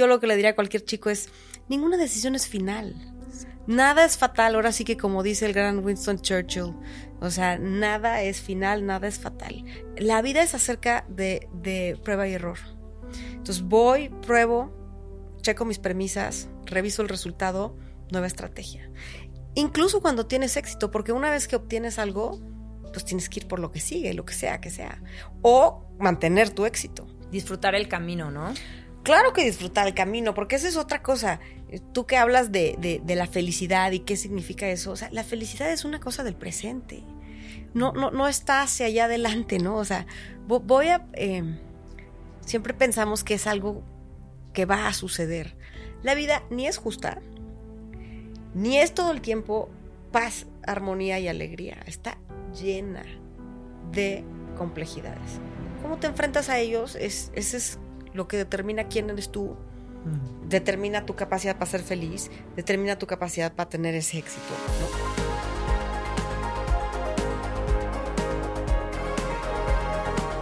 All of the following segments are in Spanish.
yo lo que le diría a cualquier chico es, ninguna decisión es final. Nada es fatal, ahora sí que como dice el gran Winston Churchill, o sea, nada es final, nada es fatal. La vida es acerca de, de prueba y error. Entonces voy, pruebo, checo mis premisas, reviso el resultado, nueva estrategia. Incluso cuando tienes éxito, porque una vez que obtienes algo, pues tienes que ir por lo que sigue, lo que sea que sea. O mantener tu éxito. Disfrutar el camino, ¿no? Claro que disfrutar el camino, porque esa es otra cosa. Tú que hablas de, la felicidad y qué significa eso. O sea, la felicidad es una cosa del presente. No, no, no está hacia allá adelante, ¿no? O sea, voy a... Em, siempre pensamos que es algo que va a suceder. La vida ni es justa, ni es todo el tiempo paz, armonía y alegría. Está llena de complejidades. ¿Cómo te enfrentas a ellos? Es, es lo que determina quién eres tú, mm. determina tu capacidad para ser feliz, determina tu capacidad para tener ese éxito. ¿no?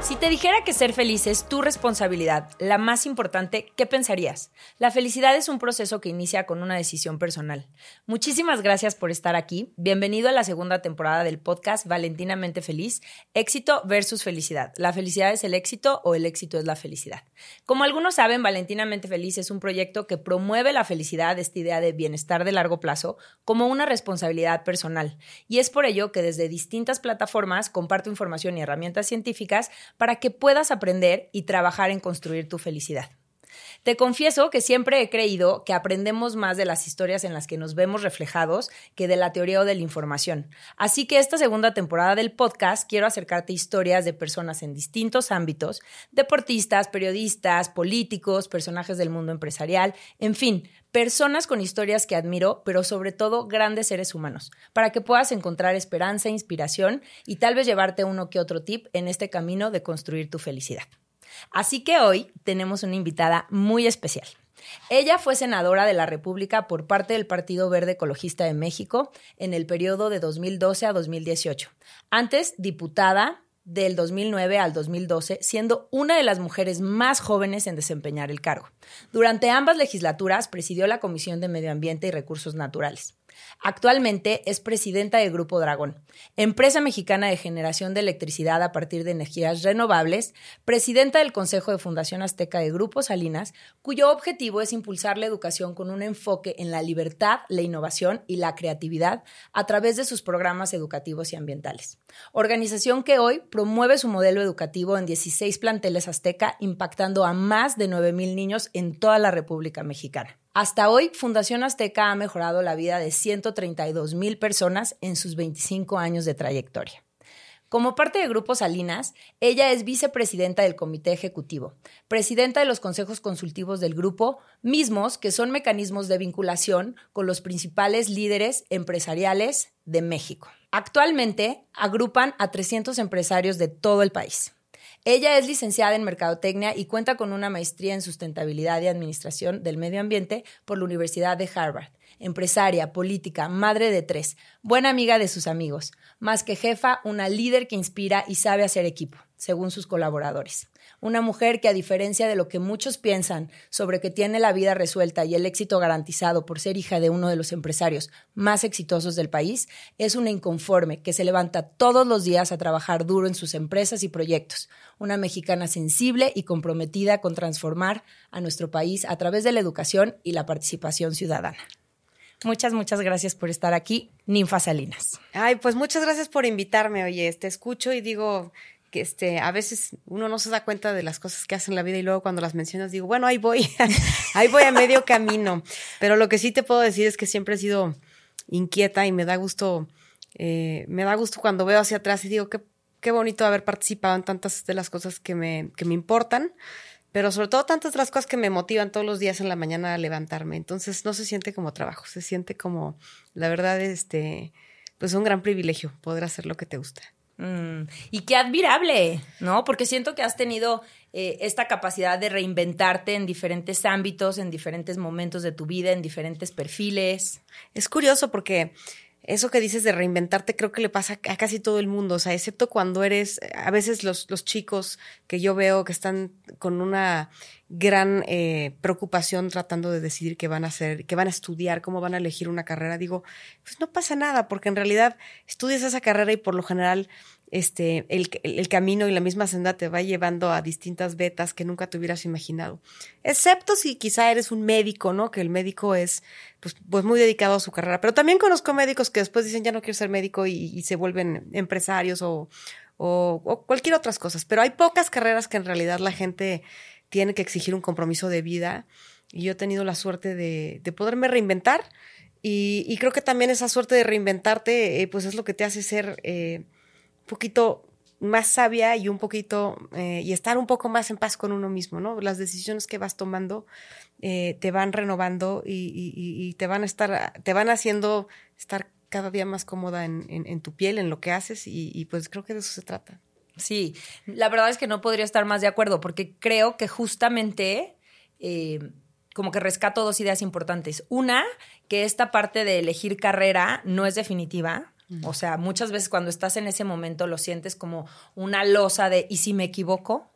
Si te dijera que ser feliz es tu responsabilidad, la más importante, ¿qué pensarías? La felicidad es un proceso que inicia con una decisión personal. Muchísimas gracias por estar aquí. Bienvenido a la segunda temporada del podcast Valentinamente Feliz, éxito versus felicidad. ¿La felicidad es el éxito o el éxito es la felicidad? Como algunos saben, Valentinamente Feliz es un proyecto que promueve la felicidad, esta idea de bienestar de largo plazo, como una responsabilidad personal. Y es por ello que desde distintas plataformas comparto información y herramientas científicas para que puedas aprender y trabajar en construir tu felicidad. Te confieso que siempre he creído que aprendemos más de las historias en las que nos vemos reflejados que de la teoría o de la información. Así que esta segunda temporada del podcast quiero acercarte historias de personas en distintos ámbitos, deportistas, periodistas, políticos, personajes del mundo empresarial, en fin, personas con historias que admiro, pero sobre todo grandes seres humanos, para que puedas encontrar esperanza, inspiración y tal vez llevarte uno que otro tip en este camino de construir tu felicidad. Así que hoy tenemos una invitada muy especial. Ella fue senadora de la República por parte del Partido Verde Ecologista de México en el periodo de 2012 a 2018. Antes, diputada del 2009 al 2012, siendo una de las mujeres más jóvenes en desempeñar el cargo. Durante ambas legislaturas presidió la Comisión de Medio Ambiente y Recursos Naturales. Actualmente es presidenta del Grupo Dragón, empresa mexicana de generación de electricidad a partir de energías renovables, presidenta del Consejo de Fundación Azteca de Grupo Salinas, cuyo objetivo es impulsar la educación con un enfoque en la libertad, la innovación y la creatividad a través de sus programas educativos y ambientales. Organización que hoy promueve su modelo educativo en 16 planteles Azteca, impactando a más de 9.000 niños en toda la República Mexicana. Hasta hoy, Fundación Azteca ha mejorado la vida de 132 mil personas en sus 25 años de trayectoria. Como parte de Grupo Salinas, ella es vicepresidenta del Comité Ejecutivo, presidenta de los consejos consultivos del grupo, mismos que son mecanismos de vinculación con los principales líderes empresariales de México. Actualmente agrupan a 300 empresarios de todo el país. Ella es licenciada en Mercadotecnia y cuenta con una maestría en Sustentabilidad y Administración del Medio Ambiente por la Universidad de Harvard. Empresaria, política, madre de tres, buena amiga de sus amigos, más que jefa, una líder que inspira y sabe hacer equipo, según sus colaboradores. Una mujer que a diferencia de lo que muchos piensan sobre que tiene la vida resuelta y el éxito garantizado por ser hija de uno de los empresarios más exitosos del país, es una inconforme que se levanta todos los días a trabajar duro en sus empresas y proyectos. Una mexicana sensible y comprometida con transformar a nuestro país a través de la educación y la participación ciudadana. Muchas, muchas gracias por estar aquí, Ninfa Salinas. Ay, pues muchas gracias por invitarme. Oye, te escucho y digo, que este, a veces uno no se da cuenta de las cosas que hace en la vida y luego cuando las mencionas digo, bueno, ahí voy, ahí voy a medio camino. Pero lo que sí te puedo decir es que siempre he sido inquieta y me da gusto, eh, me da gusto cuando veo hacia atrás y digo, qué, qué bonito haber participado en tantas de las cosas que me, que me importan, pero sobre todo tantas de las cosas que me motivan todos los días en la mañana a levantarme. Entonces no se siente como trabajo, se siente como, la verdad, este, pues un gran privilegio poder hacer lo que te gusta. Mm, y qué admirable, ¿no? Porque siento que has tenido eh, esta capacidad de reinventarte en diferentes ámbitos, en diferentes momentos de tu vida, en diferentes perfiles. Es curioso porque eso que dices de reinventarte creo que le pasa a casi todo el mundo, o sea, excepto cuando eres, a veces los, los chicos que yo veo que están con una gran eh, preocupación tratando de decidir qué van a hacer, qué van a estudiar, cómo van a elegir una carrera, digo, pues no pasa nada, porque en realidad estudias esa carrera y por lo general este, el, el, camino y la misma senda te va llevando a distintas vetas que nunca te hubieras imaginado. Excepto si quizá eres un médico, ¿no? Que el médico es pues, pues muy dedicado a su carrera. Pero también conozco médicos que después dicen ya no quiero ser médico y, se vuelven empresarios o, o, cualquier otras cosas. Pero hay pocas carreras que en realidad la gente tiene que exigir un compromiso de vida. Y yo he tenido la suerte de, de poderme reinventar. Y, y, creo que también esa suerte de reinventarte, eh, pues es lo que te hace ser eh, poquito más sabia y un poquito, eh, y estar un poco más en paz con uno mismo, ¿no? Las decisiones que vas tomando eh, te van renovando y, te van a estar, te van haciendo estar cada día más cómoda en tu piel, en lo que haces, y, pues creo que de eso se trata. Sí, la verdad es que no podría estar más de acuerdo, porque creo que justamente eh, como que rescato dos ideas importantes. Una, que esta parte de elegir carrera no es definitiva. O sea, muchas veces cuando estás en ese momento lo sientes como una losa de ¿y si me equivoco?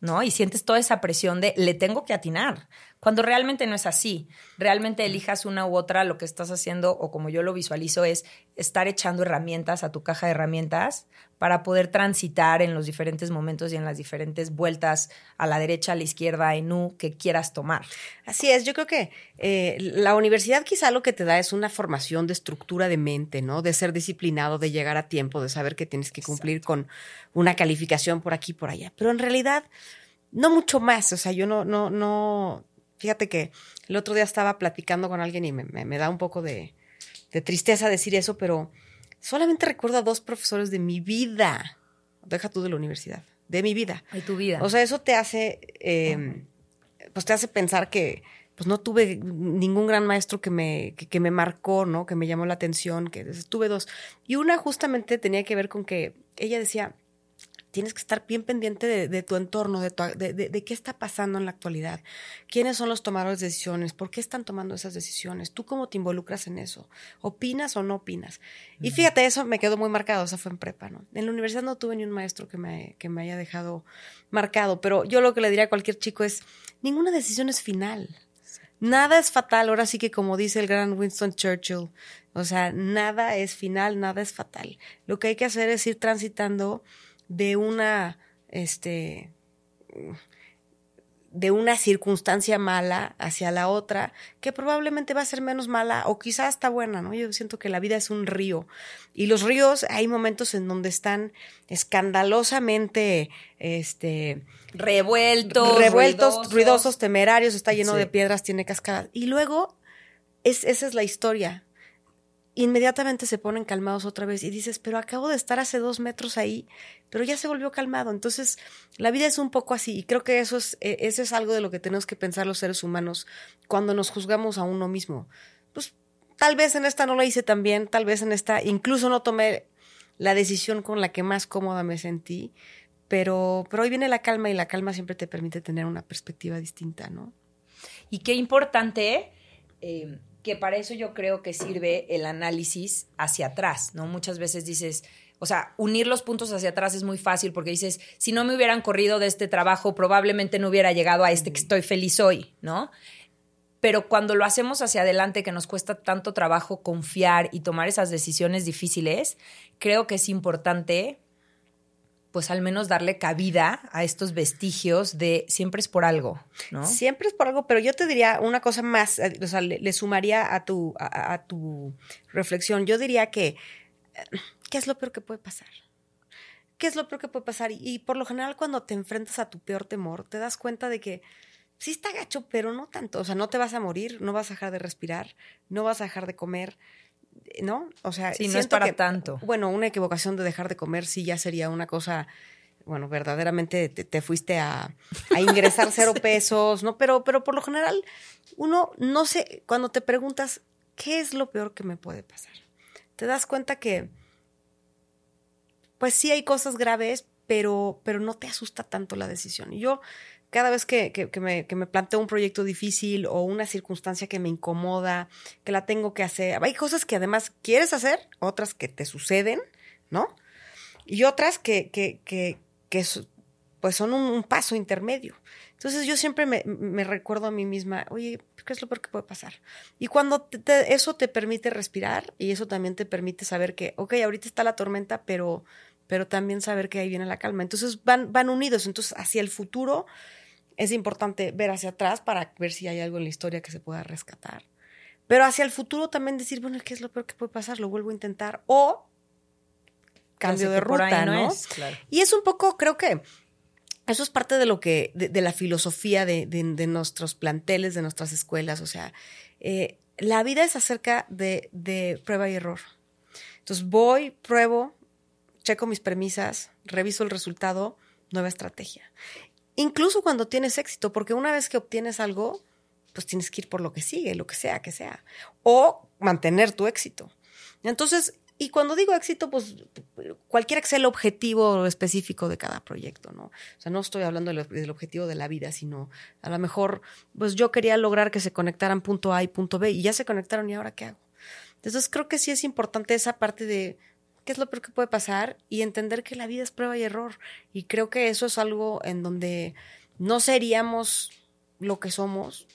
¿No? Y sientes toda esa presión de le tengo que atinar, cuando realmente no es así. Realmente elijas una u otra, lo que estás haciendo, o como yo lo visualizo, es estar echando herramientas a tu caja de herramientas para poder transitar en los diferentes momentos y en las diferentes vueltas a la derecha, a la izquierda, en U que quieras tomar. Así es, yo creo que eh, la universidad quizá lo que te da es una formación de estructura de mente, ¿no? De ser disciplinado, de llegar a tiempo, de saber que tienes que cumplir Exacto. con una calificación por aquí y por allá. Pero en realidad, no mucho más. O sea, yo no, no, no. Fíjate que el otro día estaba platicando con alguien y me, me, me da un poco de, de tristeza decir eso, pero solamente recuerdo a dos profesores de mi vida. Deja tú de la universidad, de mi vida. De tu vida. O sea, eso te hace, eh, pues te hace pensar que pues no tuve ningún gran maestro que me, que, que, me marcó, ¿no? Que me llamó la atención, que tuve dos. Y una justamente tenía que ver con que ella decía, tienes que estar bien pendiente de, de tu entorno, de, tu, de, de, qué está pasando en la actualidad, quiénes son los tomadores de decisiones, por qué están tomando esas decisiones, tú cómo te involucras en eso, opinas o no opinas. Y fíjate, eso me quedó muy marcado, eso fue en prepa, ¿no? En la universidad no tuve ni un maestro que me, que me haya dejado marcado, pero yo lo que le diría a cualquier chico es, ninguna decisión es final. Nada es fatal, ahora sí que como dice el gran Winston Churchill, o sea, nada es final, nada es fatal. Lo que hay que hacer es ir transitando de una, este, de una circunstancia mala hacia la otra, que probablemente va a ser menos mala o quizás está buena, ¿no? Yo siento que la vida es un río y los ríos hay momentos en donde están escandalosamente, este, revueltos, revueltos, ruidosos, ruidosos temerarios, está lleno sí. de piedras, tiene cascadas y luego es, esa es la historia inmediatamente se ponen calmados otra vez y dices, pero acabo de estar hace dos metros ahí, pero ya se volvió calmado. Entonces, la vida es un poco así y creo que eso es, eso es algo de lo que tenemos que pensar los seres humanos cuando nos juzgamos a uno mismo. Pues tal vez en esta no lo hice tan bien, tal vez en esta incluso no tomé la decisión con la que más cómoda me sentí, pero, pero hoy viene la calma y la calma siempre te permite tener una perspectiva distinta, ¿no? Y qué importante. Eh que para eso yo creo que sirve el análisis hacia atrás, ¿no? Muchas veces dices, o sea, unir los puntos hacia atrás es muy fácil porque dices, si no me hubieran corrido de este trabajo, probablemente no hubiera llegado a este que estoy feliz hoy, ¿no? Pero cuando lo hacemos hacia adelante, que nos cuesta tanto trabajo confiar y tomar esas decisiones difíciles, creo que es importante pues al menos darle cabida a estos vestigios de siempre es por algo, ¿no? Siempre es por algo, pero yo te diría una cosa más, o sea, le, sumaría a tu, a, tu reflexión. Yo diría que, ¿qué es lo peor que puede pasar? ¿Qué es lo peor que puede pasar? Y, y por lo general cuando te enfrentas a tu peor temor, te das cuenta de que sí está gacho, pero no tanto. O sea, no te vas a morir, no vas a dejar de respirar, no vas a dejar de comer, ¿no? O sea, sí, no es para que, tanto. Bueno, una equivocación de dejar de comer sí ya sería una cosa, bueno, verdaderamente te, te fuiste a, a ingresar cero sí. pesos, ¿no? Pero, pero por lo general, uno no sé, cuando te preguntas, ¿qué es lo peor que me puede pasar? Te das cuenta que, pues sí hay cosas graves, pero, pero no te asusta tanto la decisión. Y yo cada vez que, que, me, que me planteo un proyecto difícil o una circunstancia que me incomoda, que la tengo que hacer, hay cosas que además quieres hacer, otras que te suceden, ¿no? Y otras que, que, pues son un, paso intermedio. Entonces yo siempre me, me, recuerdo a mí misma, oye, ¿qué es lo peor que puede pasar? Y cuando eso te permite respirar y eso también te permite saber que, ok, ahorita está la tormenta, pero pero también saber que ahí viene la calma. Entonces van, van unidos. Entonces, hacia el futuro es importante ver hacia atrás para ver si hay algo en la historia que se pueda rescatar. Pero hacia el futuro también decir, bueno, ¿qué es lo peor que puede pasar? Lo vuelvo a intentar. O cambio de ruta, ¿no? Y es un poco, creo que eso es parte de lo que, de, la filosofía de, de, nuestros planteles, de nuestras escuelas. O sea, eh, la vida es acerca de, de prueba y error. Entonces voy, pruebo, checo mis premisas, reviso el resultado, nueva estrategia. Incluso cuando tienes éxito, porque una vez que obtienes algo, pues tienes que ir por lo que sigue, lo que sea que sea, o mantener tu éxito. Entonces, y cuando digo éxito, pues cualquiera que sea el objetivo específico de cada proyecto, ¿no? O sea, no estoy hablando del, objetivo de la vida, sino a lo mejor, pues yo quería lograr que se conectaran punto A y punto B, y ya se conectaron, ¿y ahora qué hago? Entonces creo que sí es importante esa parte de qué es lo peor que puede pasar y entender que la vida es prueba y error. Y creo que eso es algo en donde no seríamos lo que somos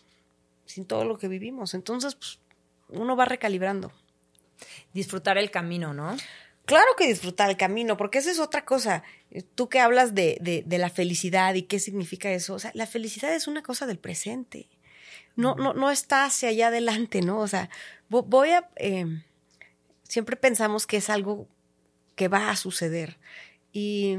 sin todo lo que vivimos. Entonces, pues, uno va recalibrando. Disfrutar el camino, ¿no? Claro que disfrutar el camino, porque esa es otra cosa. Tú que hablas de, de, la felicidad y qué significa eso. O sea, la felicidad es una cosa del presente. No, no, no está hacia allá adelante, ¿no? O sea, voy a. Eh, siempre pensamos que es algo que va a suceder. Y,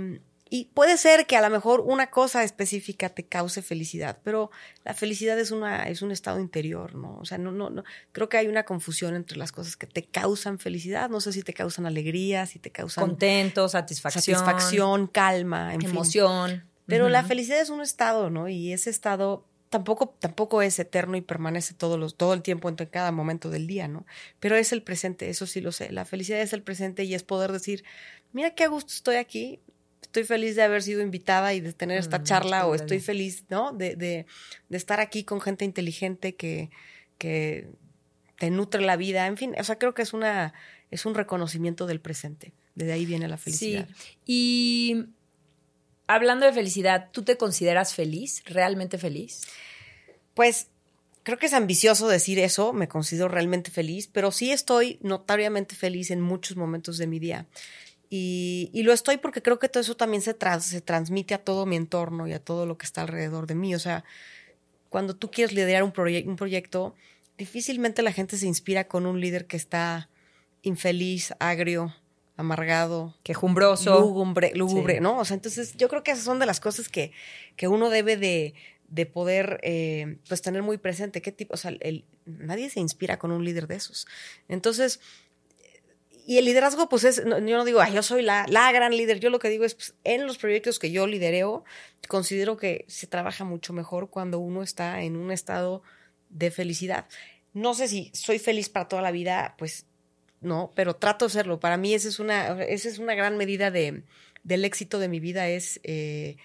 y, puede ser que a lo mejor una cosa específica te cause felicidad, pero la felicidad es, una, es un estado interior, ¿no? O sea, no, no, no, creo que hay una confusión entre las cosas que te causan felicidad. No sé si te causan alegría, si te causan... Contento, satisfacción. Satisfacción, calma, emoción. Pero la felicidad es un estado, ¿no? Y ese estado tampoco, tampoco es eterno y permanece todos los, todo el tiempo en cada momento del día, ¿no? Pero es el presente, eso sí lo sé. La felicidad es el presente y es poder decir, mira qué a gusto estoy aquí, estoy feliz de haber sido invitada y de tener esta mm, charla, o estoy feliz, ¿no? De, de, de, estar aquí con gente inteligente que, que te nutre la vida, en fin, o sea, creo que es una, es un reconocimiento del presente. Desde ahí viene la felicidad. Sí. Y hablando de felicidad, ¿tú te consideras feliz, realmente feliz? Pues creo que es ambicioso decir eso, me considero realmente feliz, pero sí estoy notoriamente feliz en muchos momentos de mi día. Y, lo estoy porque creo que todo eso también se, transmite a todo mi entorno y a todo lo que está alrededor de mí. O sea, cuando tú quieres liderar un proyecto, difícilmente la gente se inspira con un líder que está infeliz, agrio, amargado, quejumbroso, lúgubre, lúgubre ¿no? O sea, entonces yo creo que esas son de las cosas que, que uno debe de, de poder eh, pues tener muy presente qué tipo, o sea, el, nadie se inspira con un líder de esos. Entonces, y el liderazgo, pues es, yo no digo, yo soy la, la, gran líder, yo lo que digo es, pues, en los proyectos que yo lidereo, considero que se trabaja mucho mejor cuando uno está en un estado de felicidad. No sé si soy feliz para toda la vida, pues no, pero trato de serlo. Para mí esa es una, esa es una gran medida de, del éxito de mi vida, es eh,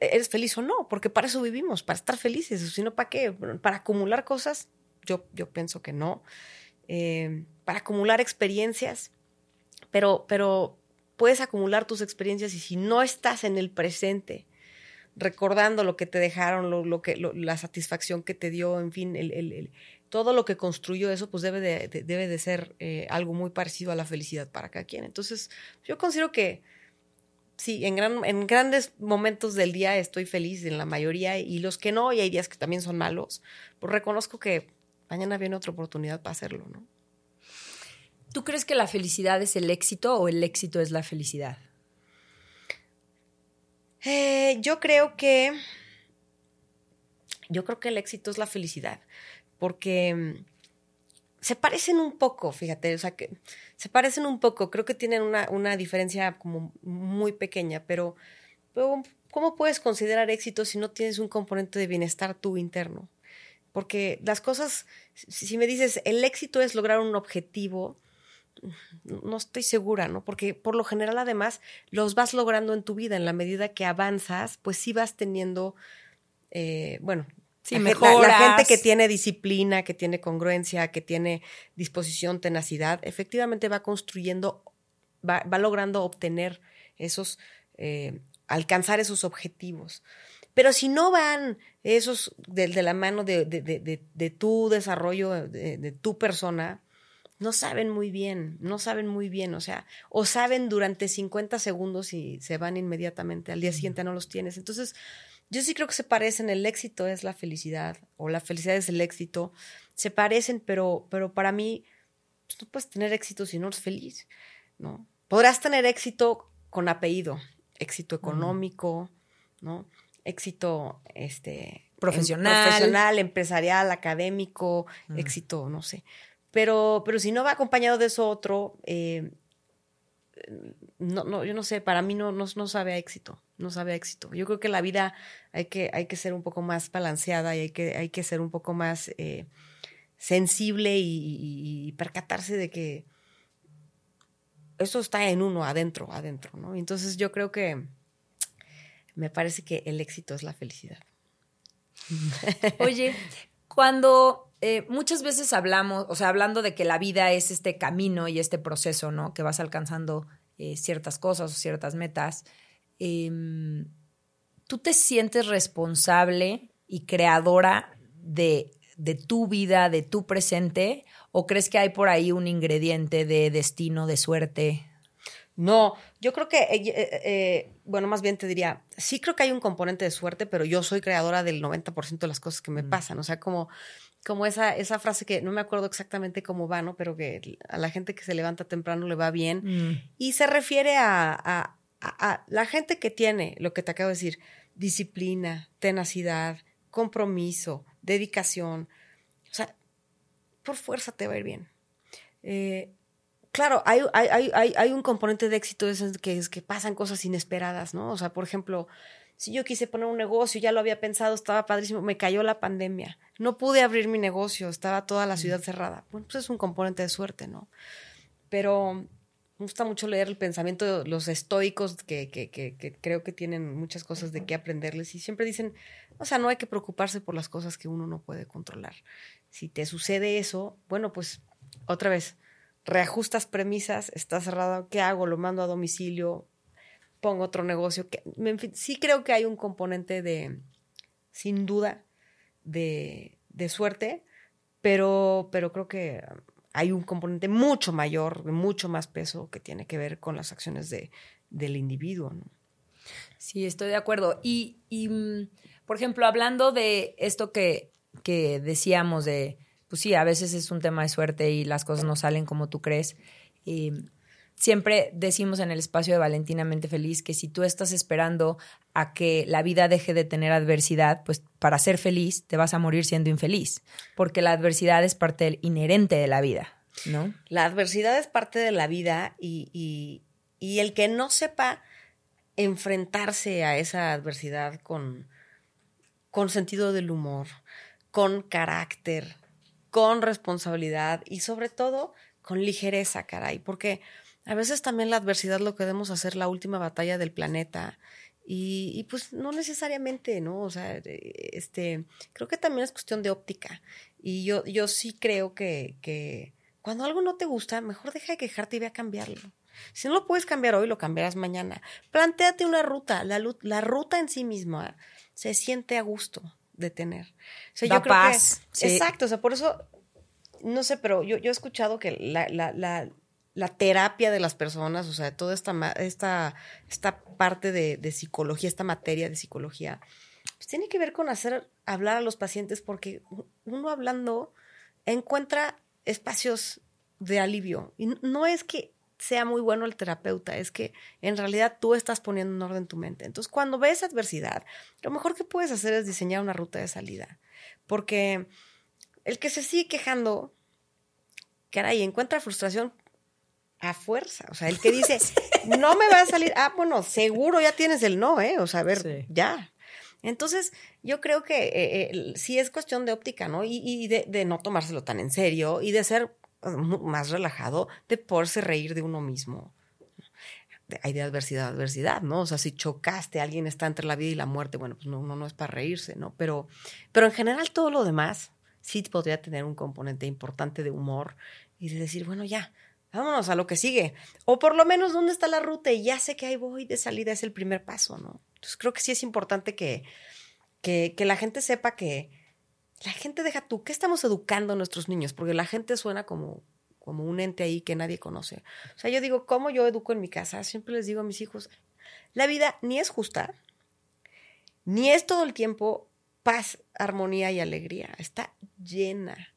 eres feliz o no, porque para eso vivimos, para estar felices, sino para qué, para acumular cosas, yo, yo pienso que no, eh, para acumular experiencias, pero, pero puedes acumular tus experiencias y si no estás en el presente, recordando lo que te dejaron, lo, lo que, la satisfacción que te dio, en fin, el, todo lo que construyó eso, pues debe de, debe de ser eh, algo muy parecido a la felicidad para cada quien. Entonces, yo considero que sí, en, gran, en grandes momentos del día estoy feliz, en la mayoría, y los que no, y hay días que también son malos, pues reconozco que mañana viene otra oportunidad para hacerlo, ¿no? ¿Tú crees que la felicidad es el éxito o el éxito es la felicidad? Eh, yo creo que. Yo creo que el éxito es la felicidad. Porque mm, se parecen un poco, fíjate, o sea que se parecen un poco, creo que tienen una, una diferencia como muy pequeña, pero, ¿cómo puedes considerar éxito si no tienes un componente de bienestar tú interno? Porque las cosas, si me dices, el éxito es lograr un objetivo, no estoy segura, ¿no? Porque por lo general además los vas logrando en tu vida, en la medida que avanzas, pues sí vas teniendo, eh, bueno, Sí, la, la, gente que tiene disciplina, que tiene congruencia, que tiene disposición, tenacidad, efectivamente va construyendo, va, va logrando obtener esos, eh, alcanzar esos objetivos. Pero si no van esos de, de la mano de, de, de, tu desarrollo, de, tu persona, no saben muy bien, no saben muy bien, o sea, o saben durante 50 segundos y se van inmediatamente, al día siguiente no los tienes. Entonces, yo sí creo que se parecen, el éxito es la felicidad, o la felicidad es el éxito, se parecen, pero, pero para mí, pues, no puedes tener éxito si no eres feliz, ¿no? Podrás tener éxito con apellido, éxito económico, ¿no? Éxito, este... Profesional. Em, profesional, empresarial, académico, éxito, no sé. Pero, pero si no va acompañado de eso otro, eh, no, no, yo no sé, para mí no, no, no, sabe a éxito, no sabe éxito. Yo creo que la vida hay que, hay que ser un poco más balanceada y hay que, hay que ser un poco más eh, sensible y, y, percatarse de que eso está en uno, adentro, adentro, ¿no? Entonces yo creo que me parece que el éxito es la felicidad. Oye, cuando eh, muchas veces hablamos, o sea, hablando de que la vida es este camino y este proceso, ¿no? Que vas alcanzando eh, ciertas cosas o ciertas metas. Eh, ¿Tú te sientes responsable y creadora de, de, tu vida, de tu presente? ¿O crees que hay por ahí un ingrediente de destino, de suerte? No, yo creo que, eh, eh, bueno, más bien te diría, sí creo que hay un componente de suerte, pero yo soy creadora del 90% de las cosas que me mm. pasan. O sea, como como esa, esa frase que no me acuerdo exactamente cómo va, ¿no? Pero que a la gente que se levanta temprano le va bien. Mm. Y se refiere a, a, a, la gente que tiene, lo que te acabo de decir, disciplina, tenacidad, compromiso, dedicación. O sea, por fuerza te va a ir bien. Eh, claro, hay, hay, hay, hay, un componente de éxito que es que pasan cosas inesperadas, ¿no? O sea, por ejemplo, si yo quise poner un negocio, ya lo había pensado, estaba padrísimo, me cayó la pandemia, no pude abrir mi negocio, estaba toda la ciudad cerrada. Bueno, pues es un componente de suerte, ¿no? Pero me gusta mucho leer el pensamiento de los estoicos que, que, que, creo que tienen muchas cosas de qué aprenderles y siempre dicen, o sea, no hay que preocuparse por las cosas que uno no puede controlar. Si te sucede eso, bueno, pues otra vez, reajustas premisas, está cerrado, ¿qué hago? Lo mando a domicilio, pongo otro negocio. Que, en fin, sí creo que hay un componente de, sin duda, de, de suerte, pero, pero creo que hay un componente mucho mayor, mucho más peso, que tiene que ver con las acciones de, del individuo. Sí, estoy de acuerdo. Y, y, mm, por ejemplo, hablando de esto que, que decíamos de, pues sí, a veces es un tema de suerte y las cosas no salen como tú crees. Eh, siempre decimos en el espacio de Valentinamente Feliz que si tú estás esperando a que la vida deje de tener adversidad, pues para ser feliz te vas a morir siendo infeliz, porque la adversidad es parte inherente de la vida, ¿no? La adversidad es parte de la vida y, y, y el que no sepa enfrentarse a esa adversidad con, con sentido del humor, con carácter, con responsabilidad y sobre todo con ligereza, caray, porque a veces también la adversidad lo queremos hacer la última batalla del planeta. Y, y, pues no necesariamente, ¿no? O sea, este, creo que también es cuestión de óptica. Y yo, yo sí creo que, que cuando algo no te gusta, mejor deja de quejarte y ve a cambiarlo. Si no lo puedes cambiar hoy, lo cambiarás mañana. Plantéate una ruta. La, la ruta en sí misma se siente a gusto de tener. O sea, yo creo paz. Exacto. O sea, por eso, no sé, pero yo, yo he escuchado que la, la, la la terapia de las personas, o sea, toda esta, esta, esta parte de, de, psicología, esta materia de psicología, pues tiene que ver con hacer hablar a los pacientes porque uno hablando encuentra espacios de alivio. Y no es que sea muy bueno el terapeuta, es que en realidad tú estás poniendo en orden tu mente. Entonces, cuando ves adversidad, lo mejor que puedes hacer es diseñar una ruta de salida. Porque el que se sigue quejando, caray, encuentra frustración a fuerza. O sea, el que dice, no me va a salir, ah, bueno, seguro ya tienes el no, ¿eh? O sea, a ver, ya. Entonces, yo creo que eh, eh, sí es cuestión de óptica, ¿no? Y, y de, de, no tomárselo tan en serio y de ser más relajado de poderse reír de uno mismo. Hay de adversidad adversidad, ¿no? O sea, si chocaste, alguien está entre la vida y la muerte, bueno, pues no, no, no es para reírse, ¿no? Pero, pero en general todo lo demás sí podría tener un componente importante de humor y de decir, bueno, ya, vámonos a lo que sigue. O por lo menos, ¿dónde está la ruta? Y ya sé que ahí voy de salida, es el primer paso, ¿no? Entonces creo que sí es importante que, que, la gente sepa que la gente deja tú, ¿qué estamos educando a nuestros niños? Porque la gente suena como, como un ente ahí que nadie conoce. O sea, yo digo, ¿cómo yo educo en mi casa? Siempre les digo a mis hijos, la vida ni es justa, ni es todo el tiempo paz, armonía y alegría. Está llena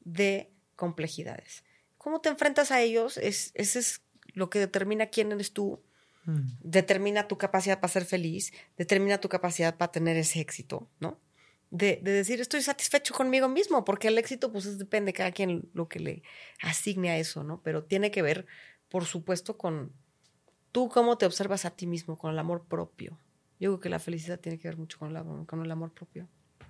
de complejidades. ¿Cómo te enfrentas a ellos? Es, ese es lo que determina quién eres tú, mm. determina tu capacidad para ser feliz, determina tu capacidad para tener ese éxito, ¿no? De, de, decir estoy satisfecho conmigo mismo, porque el éxito pues depende de cada quien lo que le asigne a eso, ¿no? Pero tiene que ver, por supuesto, con tú cómo te observas a ti mismo, con el amor propio. Yo creo que la felicidad tiene que ver mucho con, con el amor propio.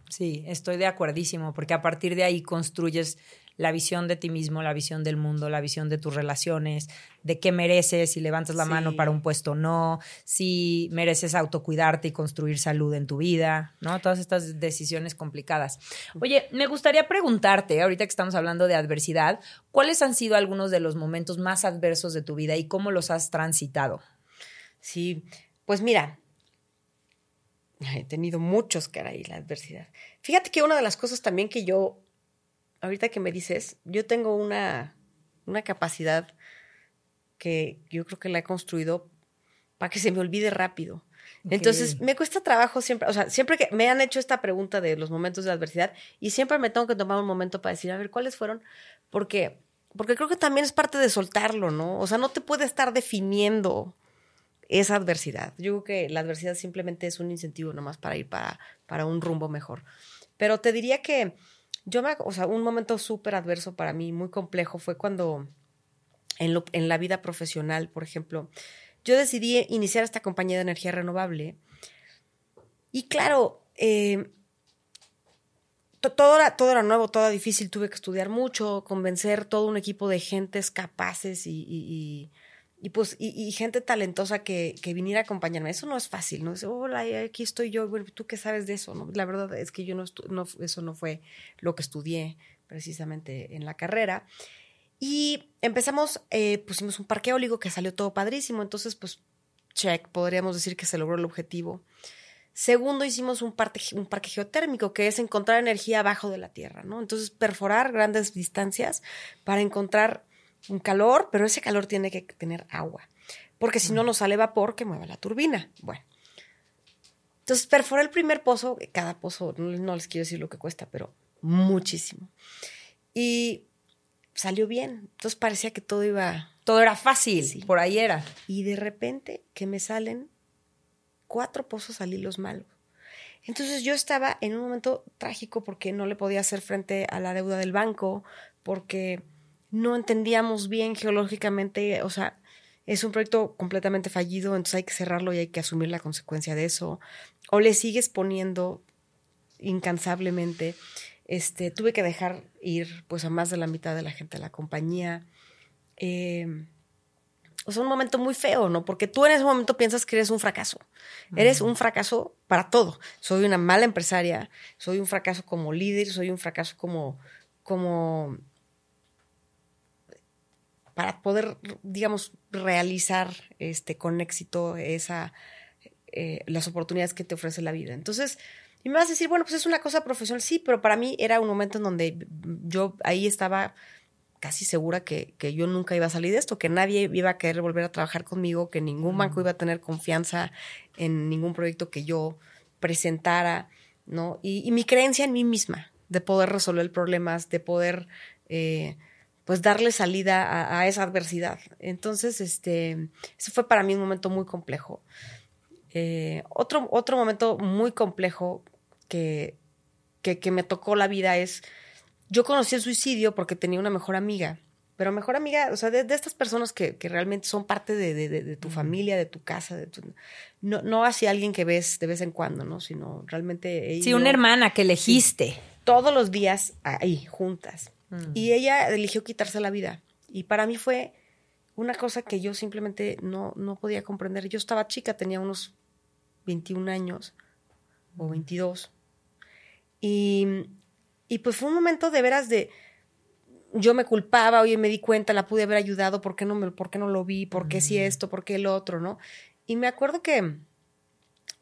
Sí, estoy de acuerdísimo, porque a partir de ahí construyes la visión de ti mismo, la visión del mundo, la visión de tus relaciones, de qué mereces, si levantas la mano para un puesto o no, si mereces autocuidarte y construir salud en tu vida, ¿no? Todas estas decisiones complicadas. Oye, me gustaría preguntarte, ahorita que estamos hablando de adversidad, ¿cuáles han sido algunos de los momentos más adversos de tu vida y cómo los has transitado? Sí, pues mira, he tenido muchos caray, la adversidad. Fíjate que una de las cosas también que yo, ahorita que me dices, yo tengo una, una capacidad que yo creo que la he construido para que se me olvide rápido. Entonces, me cuesta trabajo siempre, o sea, siempre que me han hecho esta pregunta de los momentos de adversidad y siempre me tengo que tomar un momento para decir, a ver, ¿cuáles fueron? Porque, porque creo que también es parte de soltarlo, ¿no? O sea, no te puede estar definiendo esa adversidad. Yo creo que la adversidad simplemente es un incentivo nomás para ir para, para un rumbo mejor. Pero te diría que yo me, o sea, un momento súper adverso para mí, muy complejo, fue cuando en, lo, en la vida profesional, por ejemplo, yo decidí iniciar esta compañía de energía renovable. Y claro, eh, todo, era, todo era nuevo, todo era difícil, tuve que estudiar mucho, convencer todo un equipo de gentes capaces y y pues, y, gente talentosa que, que, viniera a acompañarme. Eso no es fácil, ¿no? hola, aquí estoy yo, ¿tú qué sabes de eso? No? La verdad es que yo no, no, eso no fue lo que estudié precisamente en la carrera. Y empezamos, eh, pusimos un parque eólico que salió todo padrísimo, entonces, pues, check, podríamos decir que se logró el objetivo. Segundo, hicimos un parque, un parque geotérmico, que es encontrar energía abajo de la Tierra, ¿no? Entonces, perforar grandes distancias para encontrar un calor, pero ese calor tiene que tener agua, porque si no nos sale vapor que mueva la turbina. Bueno. Entonces perforé el primer pozo, cada pozo, no, les quiero decir lo que cuesta, pero muchísimo. Y salió bien. Entonces parecía que todo iba... Todo era fácil, por ahí era. Y de repente que me salen cuatro pozos al hilo malos. Entonces yo estaba en un momento trágico porque no le podía hacer frente a la deuda del banco, porque no entendíamos bien geológicamente, o sea, es un proyecto completamente fallido, entonces hay que cerrarlo y hay que asumir la consecuencia de eso. O le sigues poniendo incansablemente. Este, tuve que dejar ir pues a más de la mitad de la gente de la compañía. Eh, o sea, un momento muy feo, ¿no? Porque tú en ese momento piensas que eres un fracaso. Eres un fracaso para todo. Soy una mala empresaria, soy un fracaso como líder, soy un fracaso como, como para poder, digamos, realizar este, con éxito esa, eh, las oportunidades que te ofrece la vida. Entonces, y me vas a decir, bueno, pues es una cosa profesional, sí, pero para mí era un momento en donde yo ahí estaba casi segura que, que, yo nunca iba a salir de esto, que nadie iba a querer volver a trabajar conmigo, que ningún banco iba a tener confianza en ningún proyecto que yo presentara, ¿no? Y, y mi creencia en mí misma, de poder resolver problemas, de poder eh, pues darle salida a, esa adversidad. Entonces, este, ese fue para mí un momento muy complejo. Eh, otro, otro momento muy complejo que, que, me tocó la vida es, yo conocí el suicidio porque tenía una mejor amiga, pero mejor amiga, o sea, de, estas personas que, que, realmente son parte de, de, tu familia, de tu casa, de tu, no, no hacia alguien que ves de vez en cuando, ¿no? Sino realmente... Sí, una hermana que elegiste. todos los días ahí, juntas. Mm. Y ella eligió quitarse la vida. Y para mí fue una cosa que yo simplemente no, no podía comprender. Yo estaba chica, tenía unos 21 años o 22. Y, y pues fue un momento de veras de, yo me culpaba, oye, me di cuenta, la pude haber ayudado, ¿por qué no, me, por qué no lo vi? ¿Por qué si esto? ¿Por qué el otro? ¿No? Y me acuerdo que,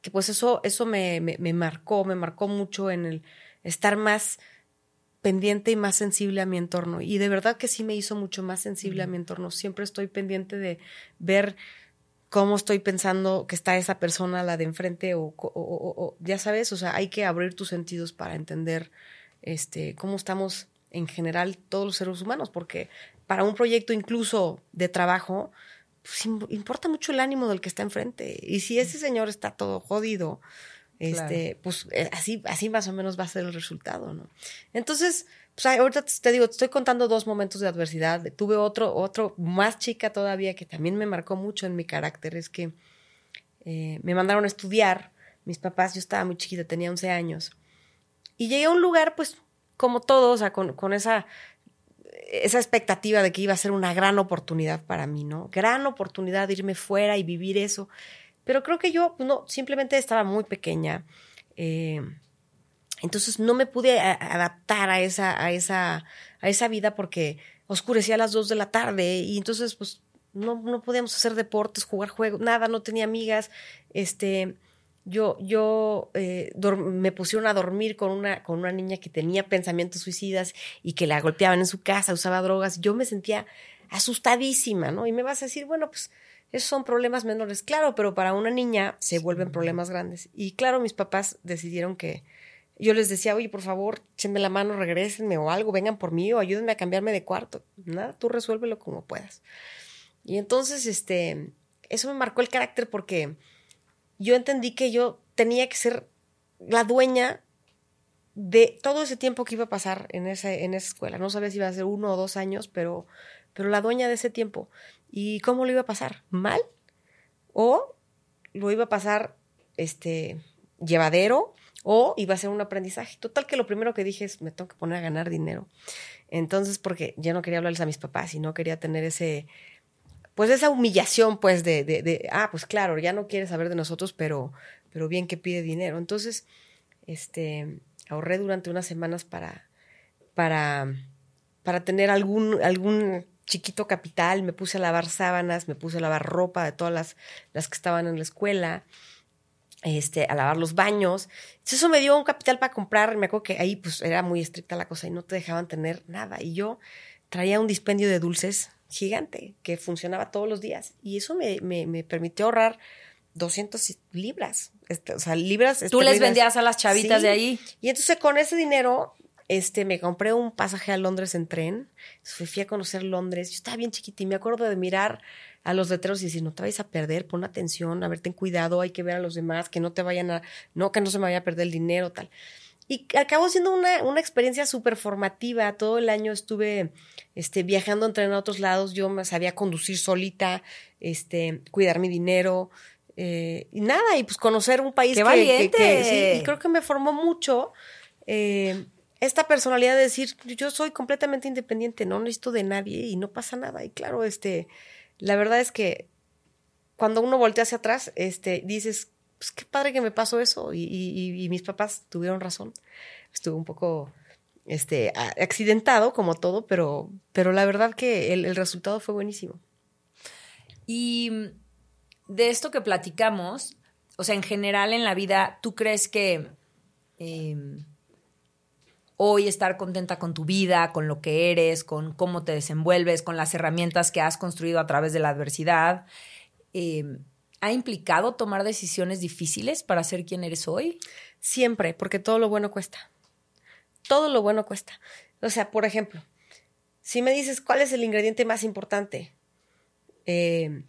que pues eso, eso me, me, marcó, me marcó mucho en el estar más pendiente y más sensible a mi entorno. Y de verdad que sí me hizo mucho más sensible a mi entorno. Siempre estoy pendiente de ver cómo estoy pensando que está esa persona, la de enfrente, o, o, ya sabes, o sea, hay que abrir tus sentidos para entender este, cómo estamos en general todos los seres humanos, porque para un proyecto incluso de trabajo, pues, importa mucho el ánimo del que está enfrente. Y si ese señor está todo jodido, este, pues eh, así, así más o menos va a ser el resultado, ¿no? Entonces, pues ahorita te digo, te estoy contando dos momentos de adversidad. Tuve otro, otro más chica todavía que también me marcó mucho en mi carácter. Es que eh, me mandaron a estudiar. Mis papás, yo estaba muy chiquita, tenía 11 años. Y llegué a un lugar, pues, como todos, o sea, con, con esa, esa expectativa de que iba a ser una gran oportunidad para mí, ¿no? Gran oportunidad de irme fuera y vivir eso. Pero creo que yo, pues, no, simplemente estaba muy pequeña. Eh, entonces no me pude adaptar a esa, a esa, a esa vida porque oscurecía a las dos de la tarde y entonces pues no, no podíamos hacer deportes, jugar juegos, nada, no tenía amigas, este, yo, yo eh, me pusieron a dormir con una, con una niña que tenía pensamientos suicidas y que la golpeaban en su casa, usaba drogas, yo me sentía asustadísima, ¿no? Y me vas a decir, bueno, pues esos son problemas menores, claro, pero para una niña se vuelven problemas grandes. Y claro, mis papás decidieron que, yo les decía, oye, por favor, échenme la mano, regrésenme o algo, vengan por mí o ayúdenme a cambiarme de cuarto. Nada, tú resuélvelo como puedas. Y entonces, este, eso me marcó el carácter porque yo entendí que yo tenía que ser la dueña de todo ese tiempo que iba a pasar en esa, en esa escuela. No sabía si iba a ser uno o dos años, pero, pero la dueña de ese tiempo. ¿Y cómo lo iba a pasar? ¿Mal? ¿O lo iba a pasar este, llevadero? o iba a ser un aprendizaje. Total que lo primero que dije es, me tengo que poner a ganar dinero. Entonces, porque ya no quería hablarles a mis papás y no quería tener ese, pues esa humillación, pues, de, de, de, ah, pues claro, ya no quiere saber de nosotros, pero, pero bien que pide dinero. Entonces, este, ahorré durante unas semanas para, para, para tener algún, algún chiquito capital, me puse a lavar sábanas, me puse a lavar ropa de todas las, las que estaban en la escuela, este, a lavar los baños. Entonces eso me dio un capital para comprar. Me acuerdo que ahí pues era muy estricta la cosa y no te dejaban tener nada. Y yo traía un dispendio de dulces gigante que funcionaba todos los días. Y eso me, me, permitió ahorrar 200 libras. Este, o sea, libras. Tú les vendías a las chavitas de ahí. Y entonces con ese dinero este, me compré un pasaje a Londres en tren. Fui a conocer Londres. Yo estaba bien chiquita y me acuerdo de mirar a los letreros y decir, no te vayas a perder, pon atención, a ver, ten cuidado, hay que ver a los demás, que no te vayan a, no, que no se me vaya a perder el dinero, tal. Y acabó siendo una, una experiencia súper formativa. Todo el año estuve este, viajando en otros lados. Yo me sabía conducir solita, este, cuidar mi dinero. Eh, y nada, y pues conocer un país que, que, sí, y creo que me formó mucho eh, esta personalidad de decir, yo soy completamente independiente, no necesito de nadie y no pasa nada. Y claro, este, la verdad es que cuando uno voltea hacia atrás, este, dices, pues qué padre que me pasó eso y, mis papás tuvieron razón. Estuve un poco este, accidentado como todo, pero, pero la verdad que el, resultado fue buenísimo. Y de esto que platicamos, o sea, en general en la vida, ¿tú crees que em, hoy estar contenta con tu vida, con lo que eres, con cómo te desenvuelves, con las herramientas que has construido a través de la adversidad, em, ¿ha implicado tomar decisiones difíciles para ser quien eres hoy? Siempre, porque todo lo bueno cuesta. Todo lo bueno cuesta. O sea, por ejemplo, si me dices cuál es el ingrediente más importante em,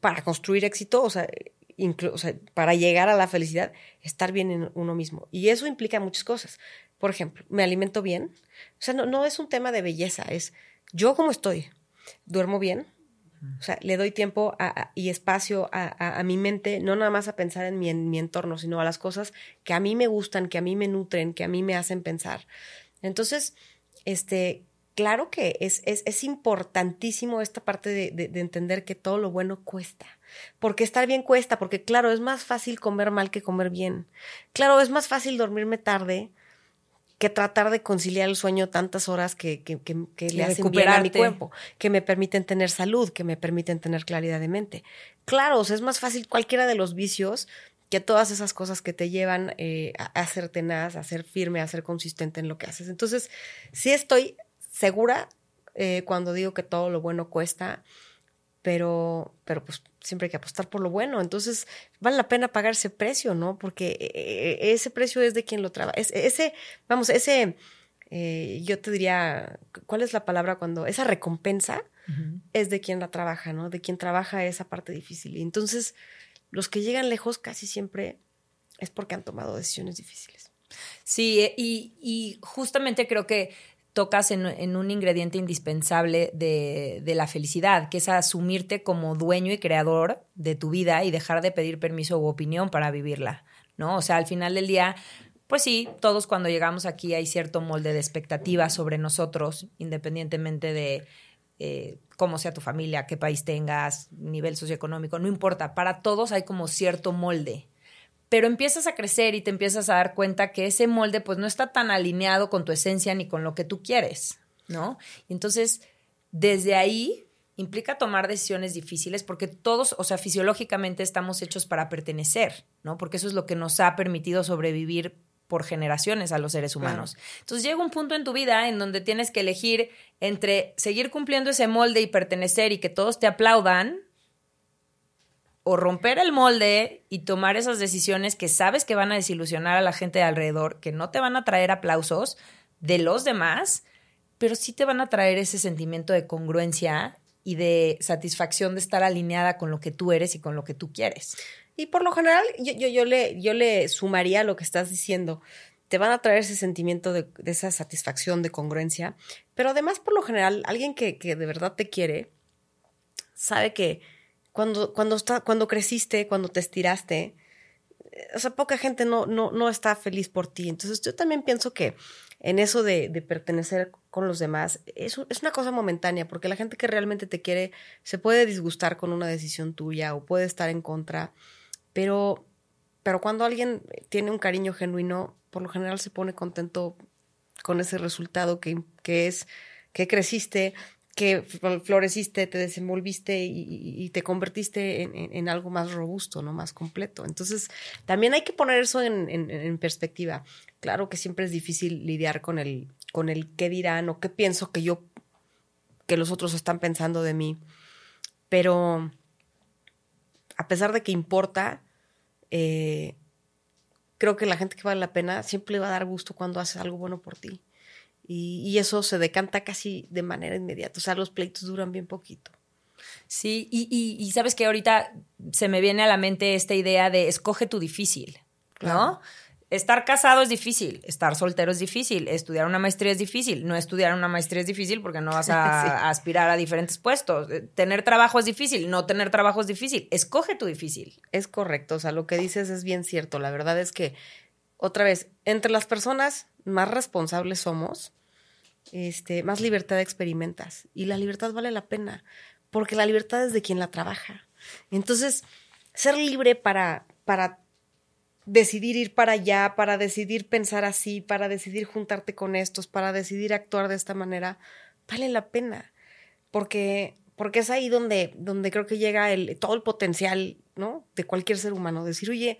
para construir éxito, o sea, para llegar a la felicidad, estar bien en uno mismo. Y eso implica muchas cosas. Por ejemplo, me alimento bien. O sea, no, no es un tema de belleza, es yo como estoy. Duermo bien. O sea, le doy tiempo y espacio a, mi mente, no nada más a pensar en mi, en mi entorno, sino a las cosas que a mí me gustan, que a mí me nutren, que a mí me hacen pensar. Entonces, este, claro que es, es, importantísimo esta parte de, de, entender que todo lo bueno cuesta. Porque estar bien cuesta, porque claro, es más fácil comer mal que comer bien. Claro, es más fácil dormirme tarde que tratar de conciliar el sueño tantas horas que, que, que, le hacen bien a mi cuerpo, que me permiten tener salud, que me permiten tener claridad de mente. Claro, o sea, es más fácil cualquiera de los vicios que todas esas cosas que te llevan eh, a, ser tenaz, a ser firme, a ser consistente en lo que haces. Entonces, sí estoy segura eh, cuando digo que todo lo bueno cuesta, pero, pero pues siempre hay que apostar por lo bueno. Entonces, vale la pena pagar ese precio, ¿no? Porque eh, ese precio es de quien lo trabaja. ese, vamos, ese, eh, yo te diría, ¿cuál es la palabra cuando? Esa recompensa es de quien la trabaja, ¿no? De quien trabaja esa parte difícil. Y entonces, los que llegan lejos casi siempre es porque han tomado decisiones difíciles. Sí, y, y justamente creo que tocas en, un ingrediente indispensable de, la felicidad, que es asumirte como dueño y creador de tu vida y dejar de pedir permiso u opinión para vivirla, ¿no? O sea, al final del día, pues sí, todos cuando llegamos aquí hay cierto molde de expectativas sobre nosotros, independientemente de eh, cómo sea tu familia, qué país tengas, nivel socioeconómico, no importa, para todos hay como cierto molde, pero empiezas a crecer y te empiezas a dar cuenta que ese molde pues no está tan alineado con tu esencia ni con lo que tú quieres, ¿no? Y entonces, desde ahí implica tomar decisiones difíciles porque todos, o sea, fisiológicamente estamos hechos para pertenecer, ¿no? Porque eso es lo que nos ha permitido sobrevivir por generaciones a los seres humanos. Entonces llega un punto en tu vida en donde tienes que elegir entre seguir cumpliendo ese molde y pertenecer y que todos te aplaudan o romper el molde y tomar esas decisiones que sabes que van a desilusionar a la gente de alrededor, que no te van a traer aplausos de los demás, pero sí te van a traer ese sentimiento de congruencia y de satisfacción de estar alineada con lo que tú eres y con lo que tú quieres. Y por lo general, yo, yo, le, yo le sumaría lo que estás diciendo. Te van a traer ese sentimiento de, esa satisfacción, de congruencia, pero además, por lo general, alguien que, que de verdad te quiere, sabe que cuando, cuando, está, cuando creciste, cuando te estiraste, o sea, poca gente no, no, no está feliz por ti. Entonces yo también pienso que en eso de, de pertenecer con los demás es, es, una cosa momentánea, porque la gente que realmente te quiere se puede disgustar con una decisión tuya o puede estar en contra, pero, pero cuando alguien tiene un cariño genuino, por lo general se pone contento con ese resultado que, que es que creciste, que floreciste, te desenvolviste y, te convertiste en, algo más robusto, ¿no? Más completo. Entonces, también hay que poner eso en, perspectiva. Claro que siempre es difícil lidiar con el, con el qué dirán o qué pienso que yo, que los otros están pensando de mí. Pero, a pesar de que importa, eh, creo que la gente que vale la pena siempre le va a dar gusto cuando hace algo bueno por ti. Y, eso se decanta casi de manera inmediata. O sea, los pleitos duran bien poquito. Sí, y, sabes que ahorita se me viene a la mente esta idea de escoge tu difícil, ¿no? Estar casado es difícil, estar soltero es difícil, estudiar una maestría es difícil, no estudiar una maestría es difícil porque no vas a, aspirar a diferentes puestos, eh, tener trabajo es difícil, no tener trabajo es difícil, escoge tu difícil. Es correcto, o sea, lo que dices es bien cierto, la verdad es que, otra vez, entre las personas más responsables somos, este, más libertad experimentas. Y la libertad vale la pena, porque la libertad es de quien la trabaja. Entonces, ser libre para, para decidir ir para allá, para decidir pensar así, para decidir juntarte con estos, para decidir actuar de esta manera, vale la pena. Porque, porque es ahí donde, donde creo que llega el, todo el potencial, ¿no? De cualquier ser humano. Decir, oye,